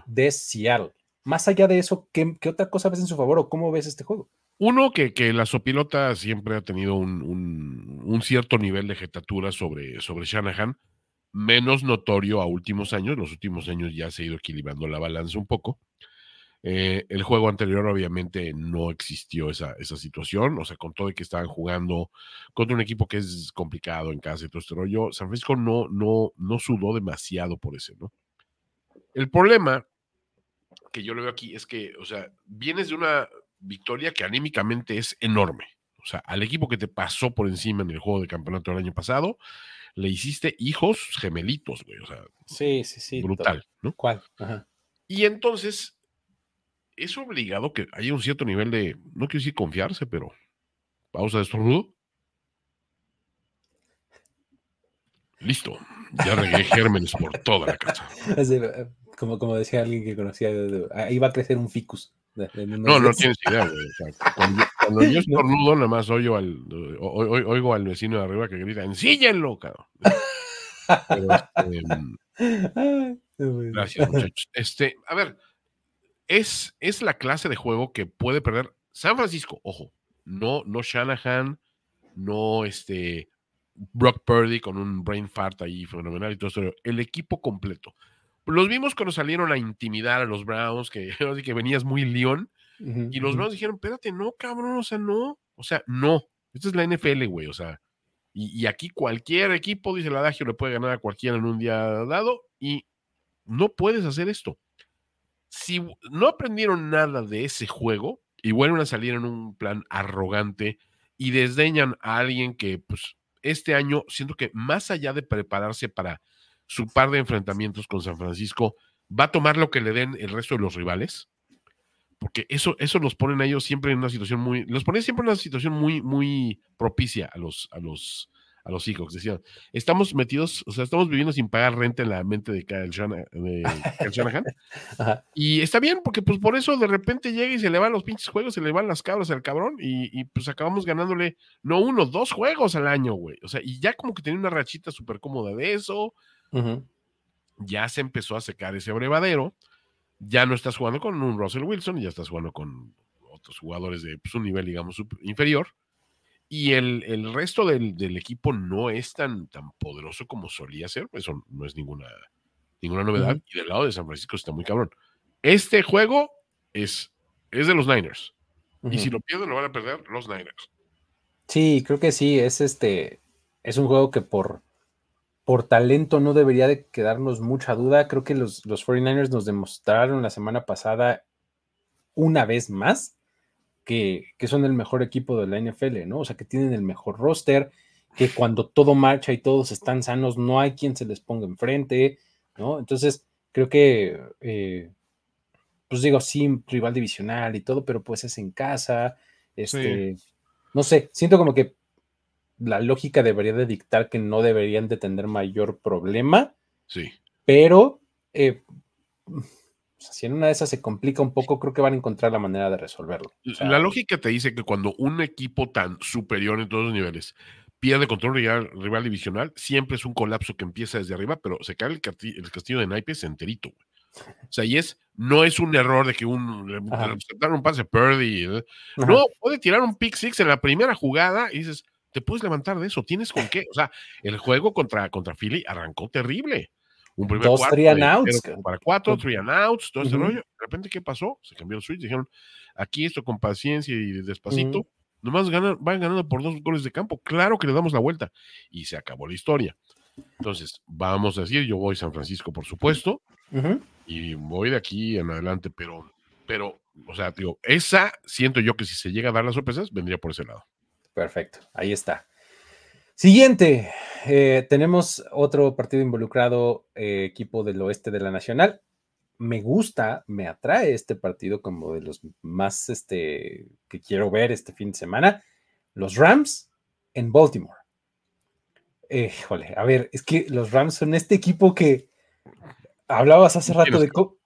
de Seattle. Más allá de eso, ¿qué, otra cosa ves en su favor o cómo ves este juego? Uno, que, que la sopilota siempre ha tenido un, cierto nivel de jetatura sobre, sobre Shanahan, menos notorio a últimos años. Los últimos años ya se ha ido equilibrando la balanza un poco. Eh, el juego anterior obviamente no existió esa, esa situación, o sea, con todo de que estaban jugando contra un equipo que es complicado en casa y todo este rollo, San Francisco no, no, no sudó demasiado por ese, ¿no? El problema que yo le veo aquí es que, o sea, vienes de una victoria que anímicamente es enorme. O sea, al equipo que te pasó por encima en el juego de campeonato del año pasado, le hiciste hijos gemelitos, güey. O sea, sí, sí, sí. Brutal, ¿no? ¿Cuál? Ajá. Y entonces es obligado que haya un cierto nivel de, no quiero decir confiarse, pero pausa de estornudo. Listo, ya regué gérmenes por toda la casa. Como, como decía alguien que conocía, ahí va a crecer un ficus. No, no tienes idea, güey. cuando, yo estornudo, nada más oigo al, oigo al vecino de arriba que grita, ensíllenlo, cabrón. Este, gracias, muchachos. Este, a ver, es, es la clase de juego que puede perder San Francisco, ojo, no, no Shanahan, no este Brock Purdy con un brain fart ahí fenomenal y todo eso, el equipo completo. Los vimos cuando salieron a intimidar a los Browns, que, que venías muy león, y los Browns dijeron, espérate, no, cabrón, o sea, no, o sea, no, esta es la NFL, güey, o sea, y, aquí cualquier equipo, dice el adagio, le puede ganar a cualquiera en un día dado, y no puedes hacer esto. Si no aprendieron nada de ese juego y vuelven a salir en un plan arrogante y desdeñan a alguien que, pues, este año siento que más allá de prepararse para su par de enfrentamientos con San Francisco, va a tomar lo que le den el resto de los rivales, porque eso, eso los ponen a ellos siempre en una situación muy, los pone siempre en una situación muy, muy propicia a los, a los, a los hijos. Decían, estamos metidos, o sea, estamos viviendo sin pagar renta en la mente de Kyle, Shanahan. y está bien, porque pues por eso de repente llega y se le van los pinches juegos, se le van las cabras al cabrón, y, pues acabamos ganándole, no uno, dos juegos al año, güey. O sea, y ya como que tenía una rachita súper cómoda de eso. Ya se empezó a secar ese brevadero. Ya no estás jugando con un Russell Wilson, ya estás jugando con otros jugadores de pues, un nivel, digamos, inferior y el, el resto del, del, equipo no es tan, tan poderoso como solía ser, eso no es ninguna, ninguna novedad. Y del lado de San Francisco está muy cabrón. Este juego es, es de los Niners. Y si lo pierden, lo van a perder los Niners. Sí, creo que sí. Es este. Es un juego que por, por talento no debería de quedarnos mucha duda. Creo que los, los 49ers nos demostraron la semana pasada una vez más que, son el mejor equipo de la NFL, ¿no? O sea, que tienen el mejor roster, que cuando todo marcha y todos están sanos, no hay quien se les ponga enfrente, ¿no? Entonces, creo que, eh, pues digo, sí, rival divisional y todo, pero pues es en casa, este, no sé, siento como que la lógica debería de dictar que no deberían de tener mayor problema. Sí. Pero eh, si en una de esas se complica un poco, creo que van a encontrar la manera de resolverlo. la lógica te dice que cuando un equipo tan superior en todos los niveles pierde control rival, rival divisional, siempre es un colapso que empieza desde arriba, pero se cae el, castillo, de naipes enterito. O sea, y es, no es un error de que un, un pase Purdy. ¿eh? No, puede tirar un pick six en la primera jugada y dices, te puedes levantar de eso, tienes con qué. O sea, el juego contra, contra Philly arrancó terrible un primer Dos three and outs. Para cuatro, three and outs, todo ese rollo. De repente, ¿qué pasó? Se cambió el switch. Dijeron, aquí esto con paciencia y despacito. Nomás ganan, van ganando por dos goles de campo. Claro que le damos la vuelta. Y se acabó la historia. Entonces, vamos a decir, yo voy a San Francisco, por supuesto. Y voy de aquí en adelante, pero, pero, o sea, digo, esa siento yo que si se llega a dar las sorpresas, vendría por ese lado. Perfecto, ahí está. Siguiente, eh, tenemos otro partido involucrado, eh, equipo del oeste de la Nacional. Me gusta, me atrae este partido como de los más este, que quiero ver este fin de semana. Los Rams en Baltimore. Híjole, a ver, es que los Rams son este equipo que hablabas hace rato de cómo,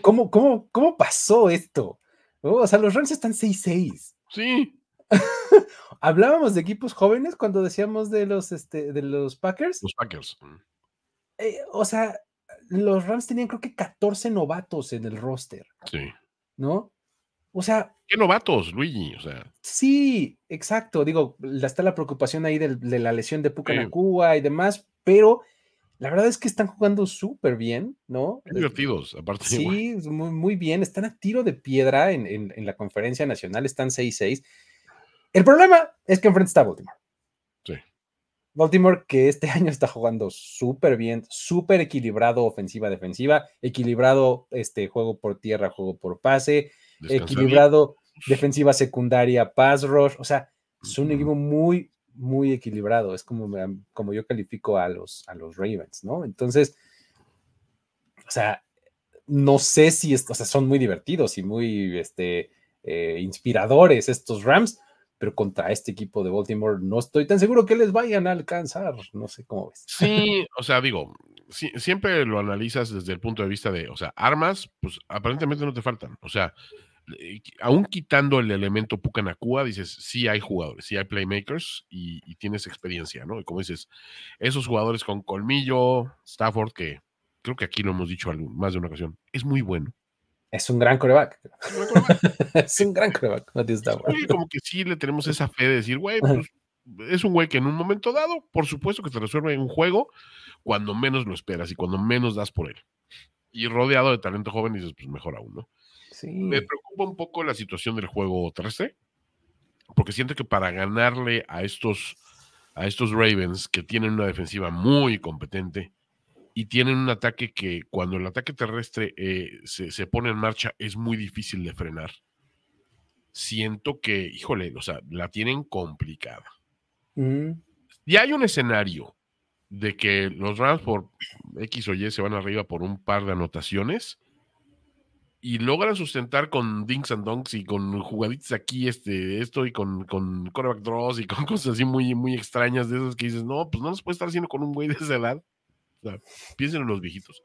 cómo, cómo, cómo pasó esto. O sea, los Rams están 6-6. Sí. Hablábamos de equipos jóvenes cuando decíamos de los, este, de los Packers. Los Packers. Eh, o sea, los Rams tenían creo que 14 novatos en el roster. Sí. ¿No? O sea. ¿Qué novatos, Luigi? O sea. Sí, exacto. Digo, está la preocupación ahí de, la lesión de Pucanacua y demás, pero la verdad es que están jugando súper bien, ¿no? divertidos, aparte. Sí, muy, muy, bien. Están a tiro de piedra en, en la conferencia nacional, están 6-6. El problema es que enfrente está Baltimore. Sí. Baltimore que este año está jugando súper bien, súper equilibrado ofensiva-defensiva, equilibrado este juego por tierra, juego por pase, equilibrado defensiva secundaria, pass rush, o sea, es un equipo muy, muy equilibrado, es como, como yo califico a los, a los Ravens, ¿no? Entonces, o sea, no sé si, o sea, son muy divertidos y muy este, eh, inspiradores estos Rams, pero contra este equipo de Baltimore no estoy tan seguro que les vayan a alcanzar. No sé cómo ves. Sí, o sea, digo, siempre lo analizas desde el punto de vista de, o sea, armas, pues aparentemente no te faltan. O sea, eh, aún quitando el elemento Pucanacua, dices, sí hay jugadores, sí hay playmakers y, tienes experiencia, ¿no? Y como dices, esos jugadores con colmillo, Stafford, que creo que aquí lo hemos dicho más de una ocasión, es muy bueno. Es un gran coreback. es un gran coreback, como que sí le tenemos esa fe de decir, güey, pues es un güey que en un momento dado, por supuesto que te resuelve un juego cuando menos lo esperas y cuando menos das por él. Y rodeado de talento joven, dices, pues mejor aún, ¿no? Sí. Me preocupa un poco la situación del juego terrestre, porque siento que para ganarle a estos, a estos Ravens, que tienen una defensiva muy competente, y tienen un ataque que cuando el ataque terrestre eh, se, pone en marcha es muy difícil de frenar. Siento que, híjole, o sea, la tienen complicada. Mm. Y hay un escenario de que los Rams por X o Y se van arriba por un par de anotaciones y logran sustentar con dinks and donks y con jugaditas aquí, este, esto y con, con quarterback draws y con cosas así muy, muy extrañas de esas que dices, no, pues no nos puede estar haciendo con un güey de esa edad piensen en los viejitos.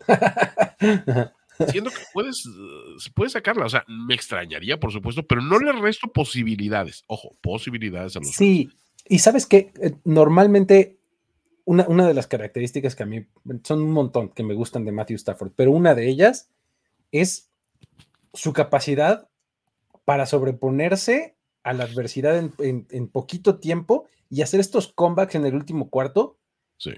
Siendo que puedes, se puede sacarla, o sea, me extrañaría, por supuesto, pero no le resto posibilidades. Ojo, posibilidades a los. Sí, y sabes que eh, normalmente una, una, de las características que a mí son un montón que me gustan de Matthew Stafford, pero una de ellas es su capacidad para sobreponerse a la adversidad en, en poquito tiempo y hacer estos comebacks en el último cuarto. Sí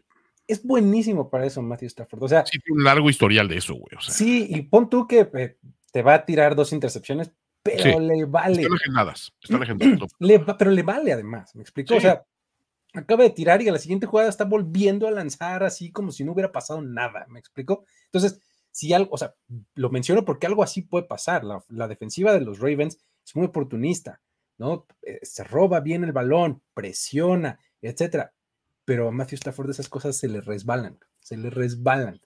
es buenísimo para eso Matthew Stafford. O sea, sí, tiene un largo historial de eso, güey. Sí, y pon tú que eh, te va a tirar dos intercepciones, pero le vale. Están legendadas, están. Le, pero le vale además, ¿me explico? O sea, acaba de tirar y a la siguiente jugada está volviendo a lanzar así como si no hubiera pasado nada, ¿me explico? Entonces, si algo, o sea, lo menciono porque algo así puede pasar. La, la defensiva de los Ravens es muy oportunista, ¿no? Eh, se roba bien el balón, presiona, etcétera pero a Matthew Stafford esas cosas se le resbalan, se le resbalan.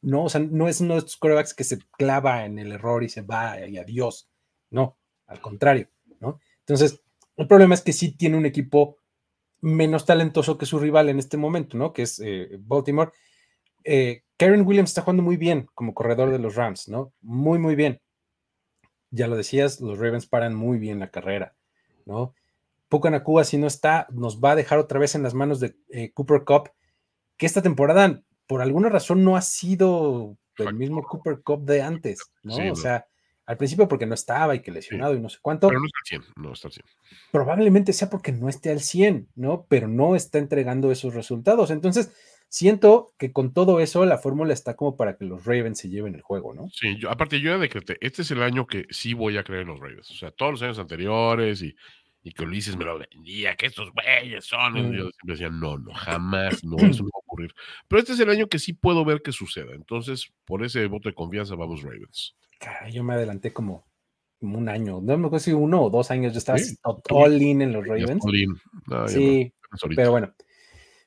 No, o sea, no es uno de estos quarterbacks que se clava en el error y se va y adiós. No, al contrario, ¿no? Entonces, el problema es que sí tiene un equipo menos talentoso que su rival en este momento, ¿no? Que es eh, Baltimore. Eh, Karen Williams está jugando muy bien como corredor de los Rams, ¿no? Muy, muy bien. Ya lo decías, los Ravens paran muy bien la carrera, ¿no? Pucanacua, si no está, nos va a dejar otra vez en las manos de eh, Cooper Cup, que esta temporada, por alguna razón, no ha sido el mismo Cooper Cup de antes, ¿no? o sea, al principio porque no estaba y que lesionado y no sé cuánto. Pero no está al 100, no está al 100. Probablemente sea porque no esté al 100, ¿no? Pero no está entregando esos resultados. Entonces, siento que con todo eso la fórmula está como para que los Ravens se lleven el juego, ¿no? Sí, yo, aparte yo ya decreté, este es el año que sí voy a creer en los Ravens. O sea, todos los años anteriores y y que Ulises me lo vendía, que estos güeyes son. Y yo siempre decía, no, no, jamás, no, eso no va a ocurrir. Pero este es el año que sí puedo ver que suceda. Entonces, por ese voto de confianza, vamos Ravens. yo me adelanté como, un año, no me acuerdo si uno o dos años, yo estaba all in en los Ravens. sí, pero bueno.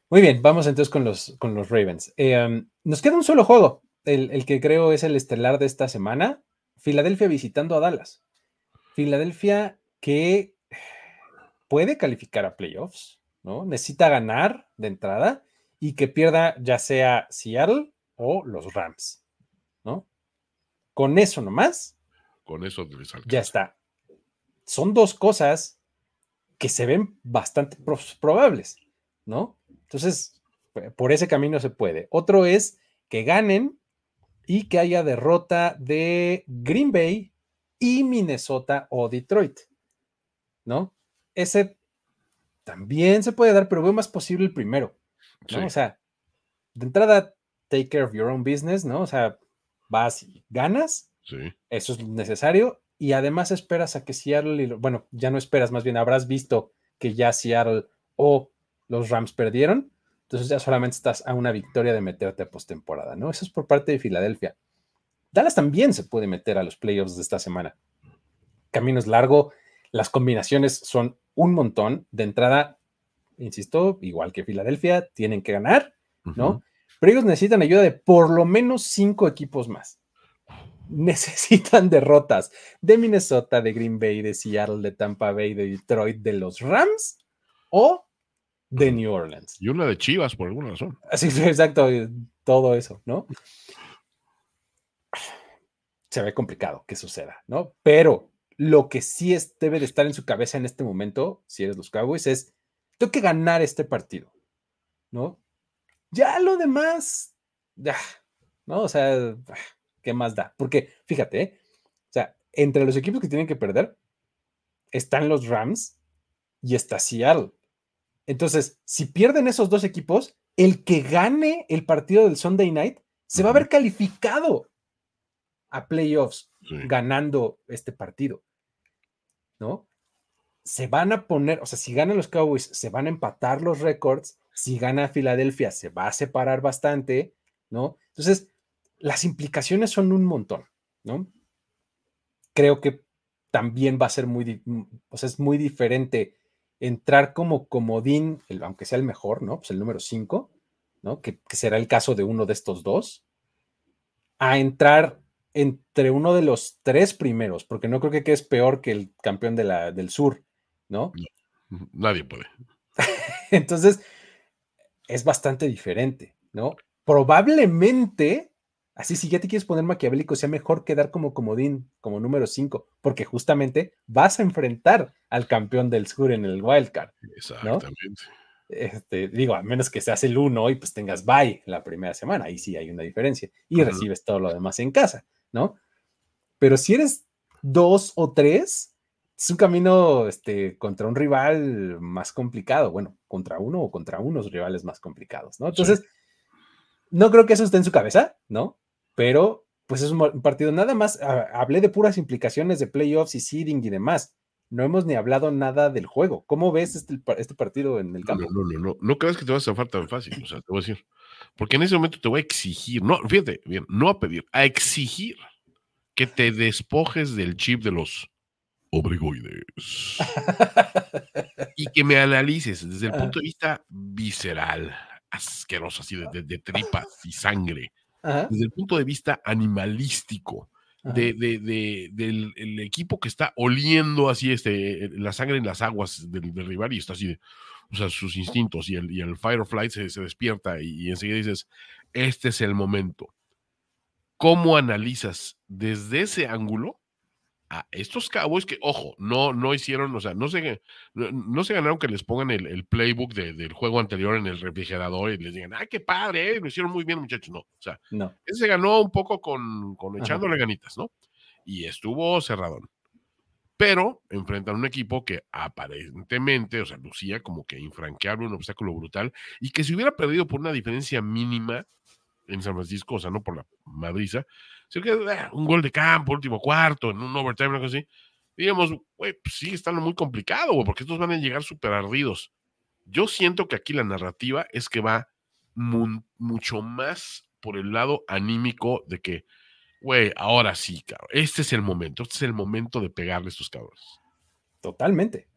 Muy bien, vamos entonces con los, con los Ravens. Eh, nos queda un solo juego, el, el que creo es el estelar de esta semana. Filadelfia visitando a Dallas. Filadelfia que puede calificar a playoffs, ¿no? Necesita ganar de entrada y que pierda ya sea Seattle o los Rams, ¿no? Con eso nomás. Con eso ya está. Son dos cosas que se ven bastante probables, ¿no? Entonces, por ese camino se puede. Otro es que ganen y que haya derrota de Green Bay y Minnesota o Detroit, ¿no? Ese también se puede dar, pero veo más posible el primero, ¿no? O sea, de entrada, take care of your own business, ¿no? O sea, vas y ganas, sí. eso es necesario, y además esperas a que Seattle, bueno, ya no esperas, más bien habrás visto que ya Seattle o los Rams perdieron, entonces ya solamente estás a una victoria de meterte a postemporada, ¿no? Eso es por parte de Filadelfia. Dallas también se puede meter a los playoffs de esta semana. Camino es largo, las combinaciones son un montón. De entrada, insisto, igual que Filadelfia, tienen que ganar, ¿no? Pero ellos necesitan ayuda de por lo menos cinco equipos más. necesitan derrotas de Minnesota, de Green Bay, de Seattle, de Tampa Bay, de Detroit, de los Rams o de New Orleans. Y una de Chivas, por alguna razón. Así exacto, todo eso, ¿no? Se ve complicado que suceda, ¿no? Pero lo que sí es, debe de estar en su cabeza en este momento, si eres los Cowboys, es, tengo que ganar este partido, ¿no? Ya lo demás, ya, ¿no? O sea, ¿qué más da? Porque, fíjate, ¿eh? o sea, entre los equipos que tienen que perder están los Rams y está Seattle. Entonces, si pierden esos dos equipos, el que gane el partido del Sunday Night se va a ver calificado a playoffs ganando este partido. ¿No? Se van a poner, o sea, si ganan los Cowboys, se van a empatar los récords. Si gana Filadelfia, se va a separar bastante, ¿no? Entonces, las implicaciones son un montón, ¿no? Creo que también va a ser muy, o sea, es muy diferente entrar como comodín, aunque sea el mejor, ¿no? Pues el número 5, ¿no? Que, será el caso de uno de estos dos, a entrar entre uno de los tres primeros, porque no creo que es peor que el campeón de la, del sur, ¿no? Nadie puede. Entonces, es bastante diferente, ¿no? Probablemente Así, si ya te quieres poner maquiavélico, sea mejor quedar como comodín, como número 5, porque justamente vas a enfrentar al campeón del sur en el wildcard. Exactamente. Este, digo, a menos que seas el 1 y pues tengas bye la primera semana, ahí sí hay una diferencia. Y recibes todo lo demás en casa, ¿no? Pero si eres 2 o 3, es un camino este, contra un rival más complicado. Bueno, contra uno o contra unos rivales más complicados, ¿no? Entonces, no creo que eso esté en su cabeza, ¿no? pero pues es un partido nada más, hablé de puras implicaciones de playoffs y seeding y demás. No hemos ni hablado nada del juego. ¿Cómo ves este, este partido en el campo? No, no, no, no, no creas que te vas a zafar tan fácil, o sea, te voy a decir. Porque en ese momento te voy a exigir, no, fíjate, bien, no a pedir, a exigir que te despojes del chip de los obrigoides y que me analices desde el punto de vista visceral, asqueroso, así de tripas y sangre. Desde el punto de vista animalístico. De, del equipo que está oliendo así este, la sangre en las aguas del, rival y está así, de, o sea, sus instintos y el, y el Firefly se, se despierta y, y, enseguida dices, este es el momento. ¿Cómo analizas desde ese ángulo a estos Cowboys que, ojo, no, no hicieron, o sea, no se, no, se ganaron que les pongan el, playbook del juego anterior en el refrigerador y les digan, ¡ay, qué padre! Eh, lo hicieron muy bien, muchachos. No, o sea, no. ese se ganó un poco con, con echándole ganitas, ¿no? Y estuvo cerradón. Pero enfrentan un equipo que aparentemente, o sea, lucía como que infranqueable, un obstáculo brutal, y que si hubiera perdido por una diferencia mínima en San Francisco, o sea, no por la madriza, eh, un gol de campo, último cuarto, en un overtime, algo así. Digamos, güey, pues sí, está muy complicado, güey, porque estos van a llegar súper ardidos. Yo siento que aquí la narrativa es que va mucho más por el lado anímico de que, güey, ahora sí, cabrón, este es el momento, este es el momento de pegarle a estos cabros. Totalmente,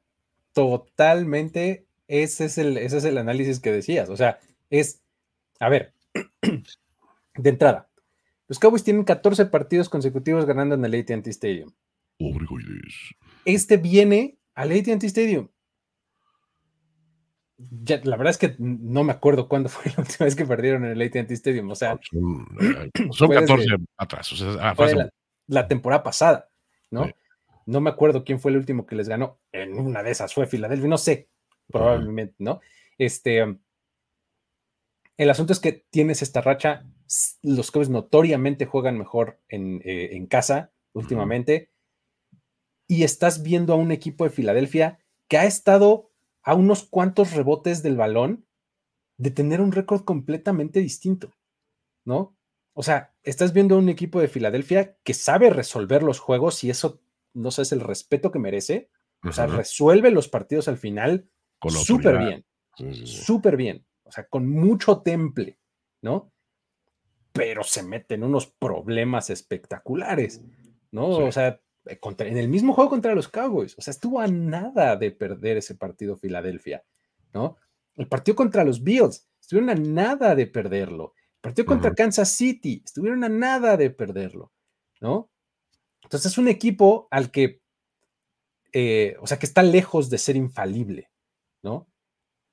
totalmente, ese es el, ese es el análisis que decías, o sea, es, a ver, de entrada, los Cowboys tienen 14 partidos consecutivos ganando en el ATT Stadium. Este viene al ATT Stadium. La verdad es que no me acuerdo cuándo fue la última vez que perdieron en el ATT Stadium. O sea, son, 14 atrás. la, temporada pasada, ¿no? No me acuerdo quién fue el último que les ganó. En una de esas fue Filadelfia, no sé, probablemente, ¿no? Este, el asunto es que tienes esta racha los Cowboys notoriamente juegan mejor en, eh, casa últimamente. Y estás viendo a un equipo de Filadelfia que ha estado a unos cuantos rebotes del balón de tener un récord completamente distinto, ¿no? O sea, estás viendo a un equipo de Filadelfia que sabe resolver los juegos y eso, no sé, es el respeto que merece. O sea, resuelve los partidos al final súper bien, súper bien, o sea, con mucho temple, ¿no? pero se meten unos problemas espectaculares, ¿no? O sea, eh, en el mismo juego contra los Cowboys, o sea, estuvo a nada de perder ese partido Filadelfia, ¿no? El partido contra los Bills, estuvieron a nada de perderlo. El partido contra Kansas City, estuvieron a nada de perderlo, ¿no? Entonces es un equipo al que, eh, o sea, que está lejos de ser infalible, ¿no?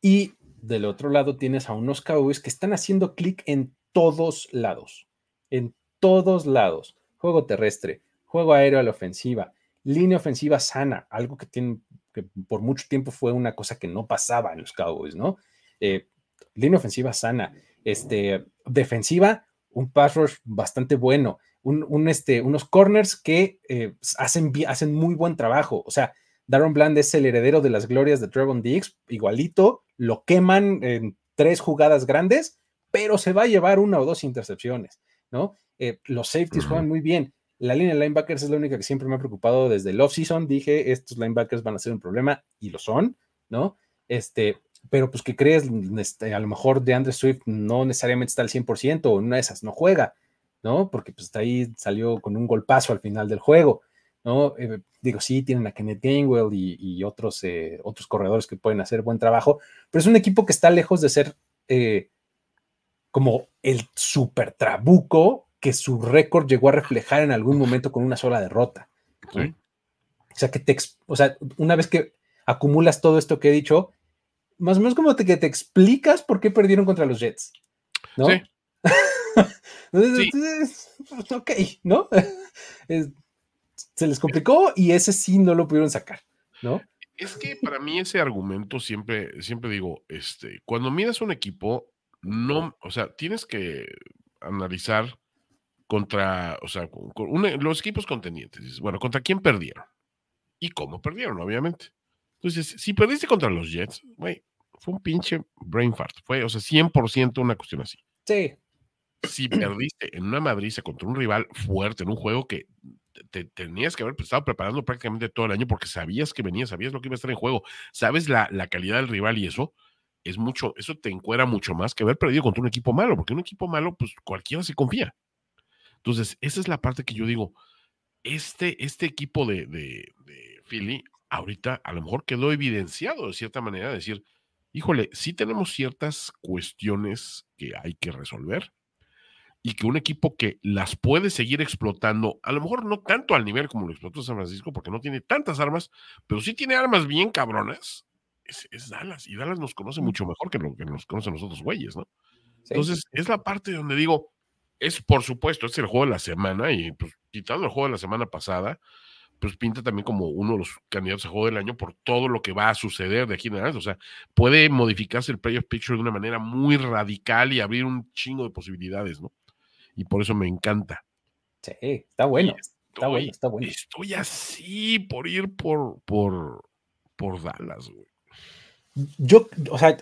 Y del otro lado tienes a unos Cowboys que están haciendo clic en todos lados, en todos lados. Juego terrestre, juego aéreo a la ofensiva, línea ofensiva sana, algo que, tiene, que por mucho tiempo fue una cosa que no pasaba en los Cowboys, ¿no? Eh, línea ofensiva sana, este, defensiva, un pass rush bastante bueno, un, este, unos corners que eh, hacen, hacen muy buen trabajo. O sea, Darren Bland es el heredero de las glorias de Trevon Diggs, igualito, lo queman en tres jugadas grandes, pero se va a llevar una o dos intercepciones, ¿no? Eh, los safeties juegan muy bien. La línea de linebackers es la única que siempre me ha preocupado desde el offseason. Dije, estos linebackers van a ser un problema y lo son, ¿no? Este, pero pues que crees, este, a lo mejor de Andre Swift no necesariamente está al 100% o una de esas no juega, ¿no? Porque pues ahí salió con un golpazo al final del juego, ¿no? Eh, digo, sí, tienen a Kenneth Gainwell y, otros, eh, otros corredores que pueden hacer buen trabajo, pero es un equipo que está lejos de ser eh, como el super trabuco que su récord llegó a reflejar en algún momento con una sola derrota. O sea, que te, o sea, una vez que acumulas todo esto que he dicho, más o menos como que te explicas por qué perdieron contra los Jets, ¿no? Sí. Entonces, ok, ¿no? se les complicó y ese sí no lo pudieron sacar, ¿no? Es que para mí ese argumento siempre, siempre digo, este, cuando miras un equipo, no, o sea, tienes que analizar contra, o sea, los equipos contendientes. Bueno, ¿contra quién perdieron? Y cómo perdieron, obviamente. Entonces, si perdiste contra los Jets, güey, fue un pinche brain fart. Fue, o sea, 100% una cuestión así. Sí. Si perdiste en una madriza contra un rival fuerte, en un juego que te, tenías que haber estado preparando prácticamente todo el año porque sabías que venía, sabías lo que iba a estar en juego, sabes la, la calidad del rival y eso es mucho, eso te encuera mucho más que haber perdido contra un equipo malo, porque un equipo malo, pues cualquiera se confía. Entonces, esa es la parte que yo digo, este, este equipo de, de, de Philly ahorita a lo mejor quedó evidenciado de cierta manera, decir, híjole, sí tenemos ciertas cuestiones que hay que resolver y que un equipo que las puede seguir explotando, a lo mejor no tanto al nivel como lo explotó San Francisco, porque no tiene tantas armas, pero sí tiene armas bien cabronas, es, Dallas. Y Dallas nos conoce mucho mejor que lo que nos conocen los otros güeyes, ¿no? Entonces, es la parte donde digo, es por supuesto, es el juego de la semana, y pues quitando el juego de la semana pasada, pues pinta también como uno de los candidatos a juego del año por todo lo que va a suceder de aquí en adelante. O sea, puede modificarse el playoff picture de una manera muy radical y abrir un chingo de posibilidades, ¿no? Y por eso me encanta. Sí, está bueno. está bueno, está bueno. Estoy así por ir por, por, por Dallas, güey. Yo, o sea,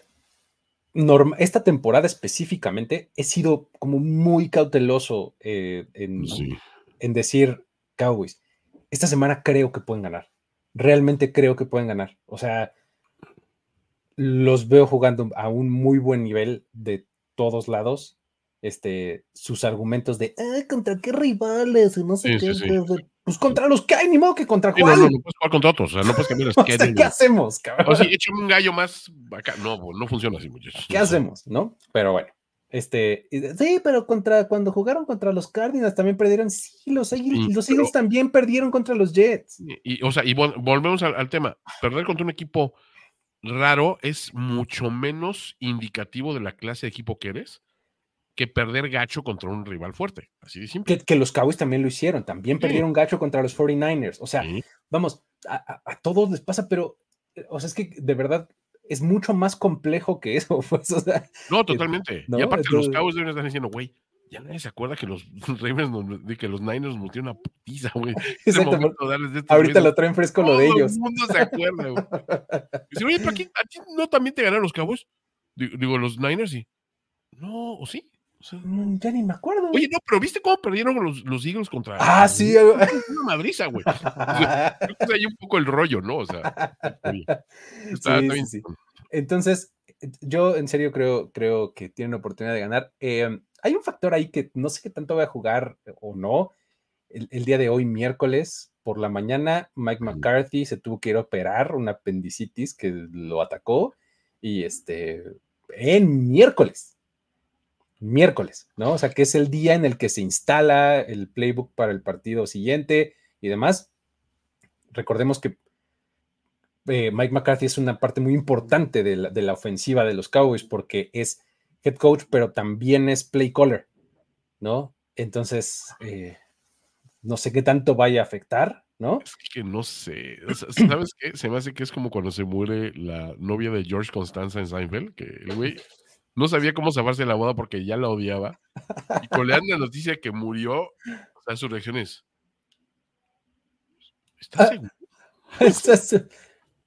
esta temporada específicamente he sido como muy cauteloso eh, en, en decir Cowboys esta semana creo que pueden ganar. Realmente creo que pueden ganar. O sea, los veo jugando a un muy buen nivel de todos lados. Este, sus argumentos de, ah, ¿contra qué rivales? No sé qué. Pues contra los que hay, ni modo que contra Juan. no, no, no, puedes jugar contra otros, o sea, no puedes cambiar o sea, ¿Qué hacemos, cabrón? O sea, échame un gallo más acá. No, no funciona así, muchachos. ¿Qué hacemos, no? Pero bueno. Este, sí, pero contra cuando jugaron contra los Cardinals también perdieron. Sí, los Eagles, los Eagles también perdieron contra los Jets. Y, o sea, y volvemos al, tema. Perder contra un equipo raro es mucho menos indicativo de la clase de equipo que eres que perder gacho contra un rival fuerte. Así de simple. Que, los Cowboys también lo hicieron. También perdieron gacho contra los 49ers. O sea, vamos, a, a, todos les pasa, pero, o sea, es que de verdad es mucho más complejo que eso. Pues, o sea, no, totalmente. Y aparte, los Cowboys deben estar diciendo, güey, ya nadie se acuerda que los Ravens, que los Niners nos dieron una putiza, güey. Ahorita lo traen fresco lo de ellos. Todo el mundo se acuerda, güey. Dice, oye, ¿pero aquí, ¿a ti no también te ganaron los Cowboys? Digo, los Niners, y No, ¿o sí? Ya ni me acuerdo. Oye, no, pero ¿viste cómo perdieron los, los Eagles contra. Ah, sí. Una madriza, güey. hay un poco el rollo, ¿no? O sea. sí, sí, Entonces, yo en serio creo, creo que tienen oportunidad de ganar. Eh, hay un factor ahí que no sé qué tanto voy a jugar o no. El, el, día de hoy, miércoles, por la mañana, Mike McCarthy se tuvo que ir a operar una apendicitis que lo atacó. Y este, en miércoles miércoles, ¿no? O sea, que es el día en el que se instala el playbook para el partido siguiente y demás. Recordemos que eh, Mike McCarthy es una parte muy importante de la, ofensiva de los Cowboys porque es head coach, pero también es play caller, ¿no? Entonces, eh, no sé qué tanto vaya a afectar, ¿no? Es que no sé. ¿Sabes qué? Se me hace que es como cuando se muere la novia de George Constanza en Seinfeld, que el güey no sabía cómo zafarse la boda porque ya la odiaba. Y dan la noticia que murió, o sea, su reacción es. ¿Estás ah, seguro?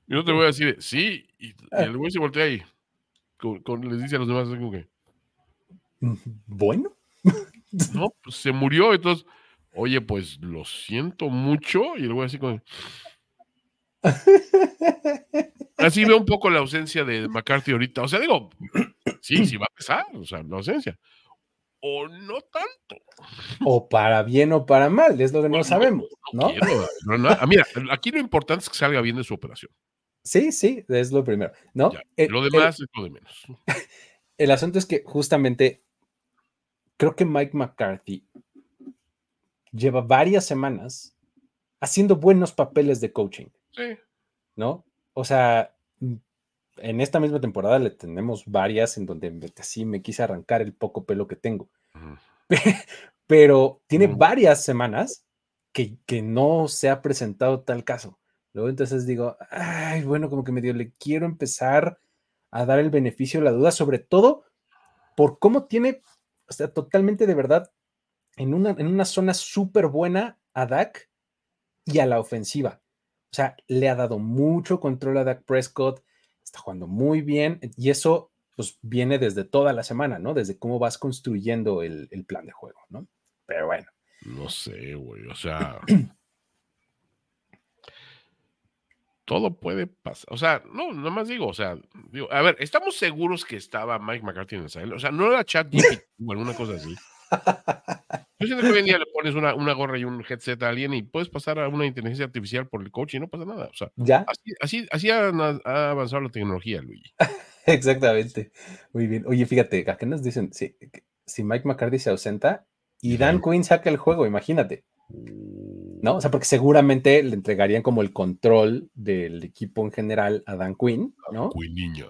Yo no te voy a decir, sí, y, ah. el güey se voltea ahí. Con, les dice a los demás, como que. Mm, bueno. No, pues se murió, entonces, oye, pues lo siento mucho. Y el güey así como. Así veo un poco la ausencia de McCarthy ahorita. O sea, digo, sí, sí va a pesar, o sea, la ausencia. O no tanto. O para bien o para mal, es lo que no, sabemos, ¿no? Ah, mira, aquí lo importante es que salga bien de su operación. Sí, sí, es lo primero, ¿no? Eh, lo demás es lo de menos. El asunto es que justamente creo que Mike McCarthy lleva varias semanas haciendo buenos papeles de coaching. Sí. ¿No? O sea, en esta misma temporada le tenemos varias en donde así me quise arrancar el poco pelo que tengo. Pero tiene varias semanas que, que, no se ha presentado tal caso. Luego entonces digo, ay, bueno, como que medio le quiero empezar a dar el beneficio de la duda, sobre todo por cómo tiene, o sea, totalmente de verdad, en una, en una zona súper buena a Dak y a la ofensiva. O sea, le ha dado mucho control a Dak Prescott, está jugando muy bien y eso pues viene desde toda la semana, ¿no? Desde cómo vas construyendo el, plan de juego, ¿no? Pero bueno. No sé, güey, o sea... todo puede pasar. O sea, no, más digo, o sea, digo, a ver, estamos seguros que estaba Mike McCarthy en el. O sea, no era chat o alguna cosa así. Yo siento que hoy en día le pones una, gorra y un headset a alguien y puedes pasar a una inteligencia artificial por el coach y no pasa nada. O sea, ¿Ya? así, así, ha, avanzado la tecnología, Luigi. Exactamente. Muy bien. Oye, fíjate, acá nos dicen, si, si Mike McCarthy se ausenta y Dan Quinn saca el juego, imagínate. ¿No? O sea, porque seguramente le entregarían como el control del equipo en general a Dan Quinn, ¿no? Quinn niña.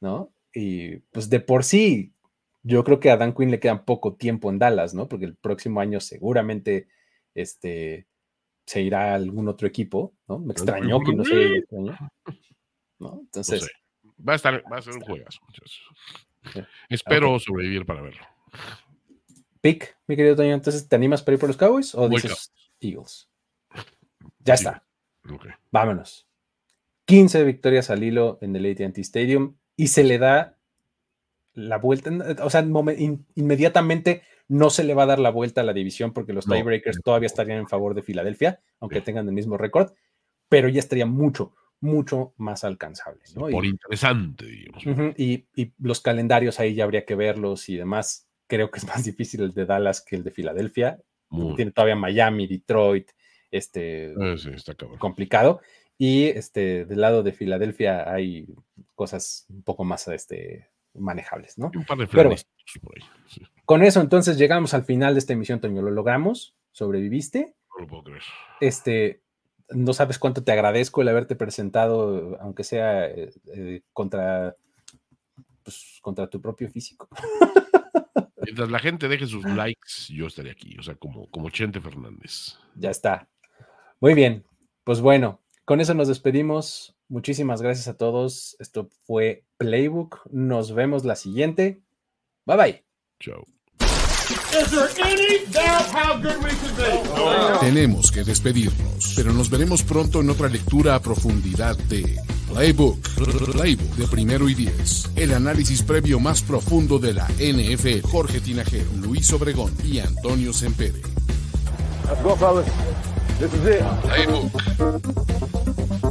¿No? Y pues de por sí, yo creo que a Dan Quinn le queda poco tiempo en Dallas, ¿no? Porque el próximo año seguramente este, se irá a algún otro equipo, ¿no? Me extrañó que no se extrañó. ¿no? Entonces. Va a estar, va a ser un juegazo, Espero sobrevivir para verlo. Pick, mi querido Toño, entonces, ¿te animas para ir por los Cowboys o dices Eagles? Ya está. Vámonos. 15 victorias al hilo en el AT&T Stadium y se le da la vuelta, o sea, inmediatamente no se le va a dar la vuelta a la división porque los tiebreakers todavía estarían en favor de Filadelfia, aunque tengan el mismo récord, pero ya estaría mucho, mucho más alcanzable. Por interesante, digamos. y, los calendarios ahí ya habría que verlos y demás. Creo que es más difícil el de Dallas que el de Filadelfia. Tiene todavía Miami, Detroit, este eh, complicado. Y este, del lado de Filadelfia hay cosas un poco más este, manejables, ¿no? Un par de Pero, por ahí, Con eso, entonces llegamos al final de esta emisión, Toño. Lo logramos, sobreviviste. No lo puedo creer. Este, no sabes cuánto te agradezco el haberte presentado, aunque sea eh, eh, contra, pues, contra tu propio físico. Mientras la gente deje sus likes, yo estaré aquí, o sea, como, como Chente Fernández. Ya está. Muy bien, pues bueno, con eso nos despedimos. Muchísimas gracias a todos. Esto fue Playbook. Nos vemos la siguiente. Bye bye. Chao. Tenemos que despedirnos, pero nos veremos pronto en otra lectura a profundidad de Playbook, Playbook de primero y diez. El análisis previo más profundo de la NFL. Jorge Tinajero, Luis Obregón y Antonio Sempere. Let's go, fellas. This is it. Playbook.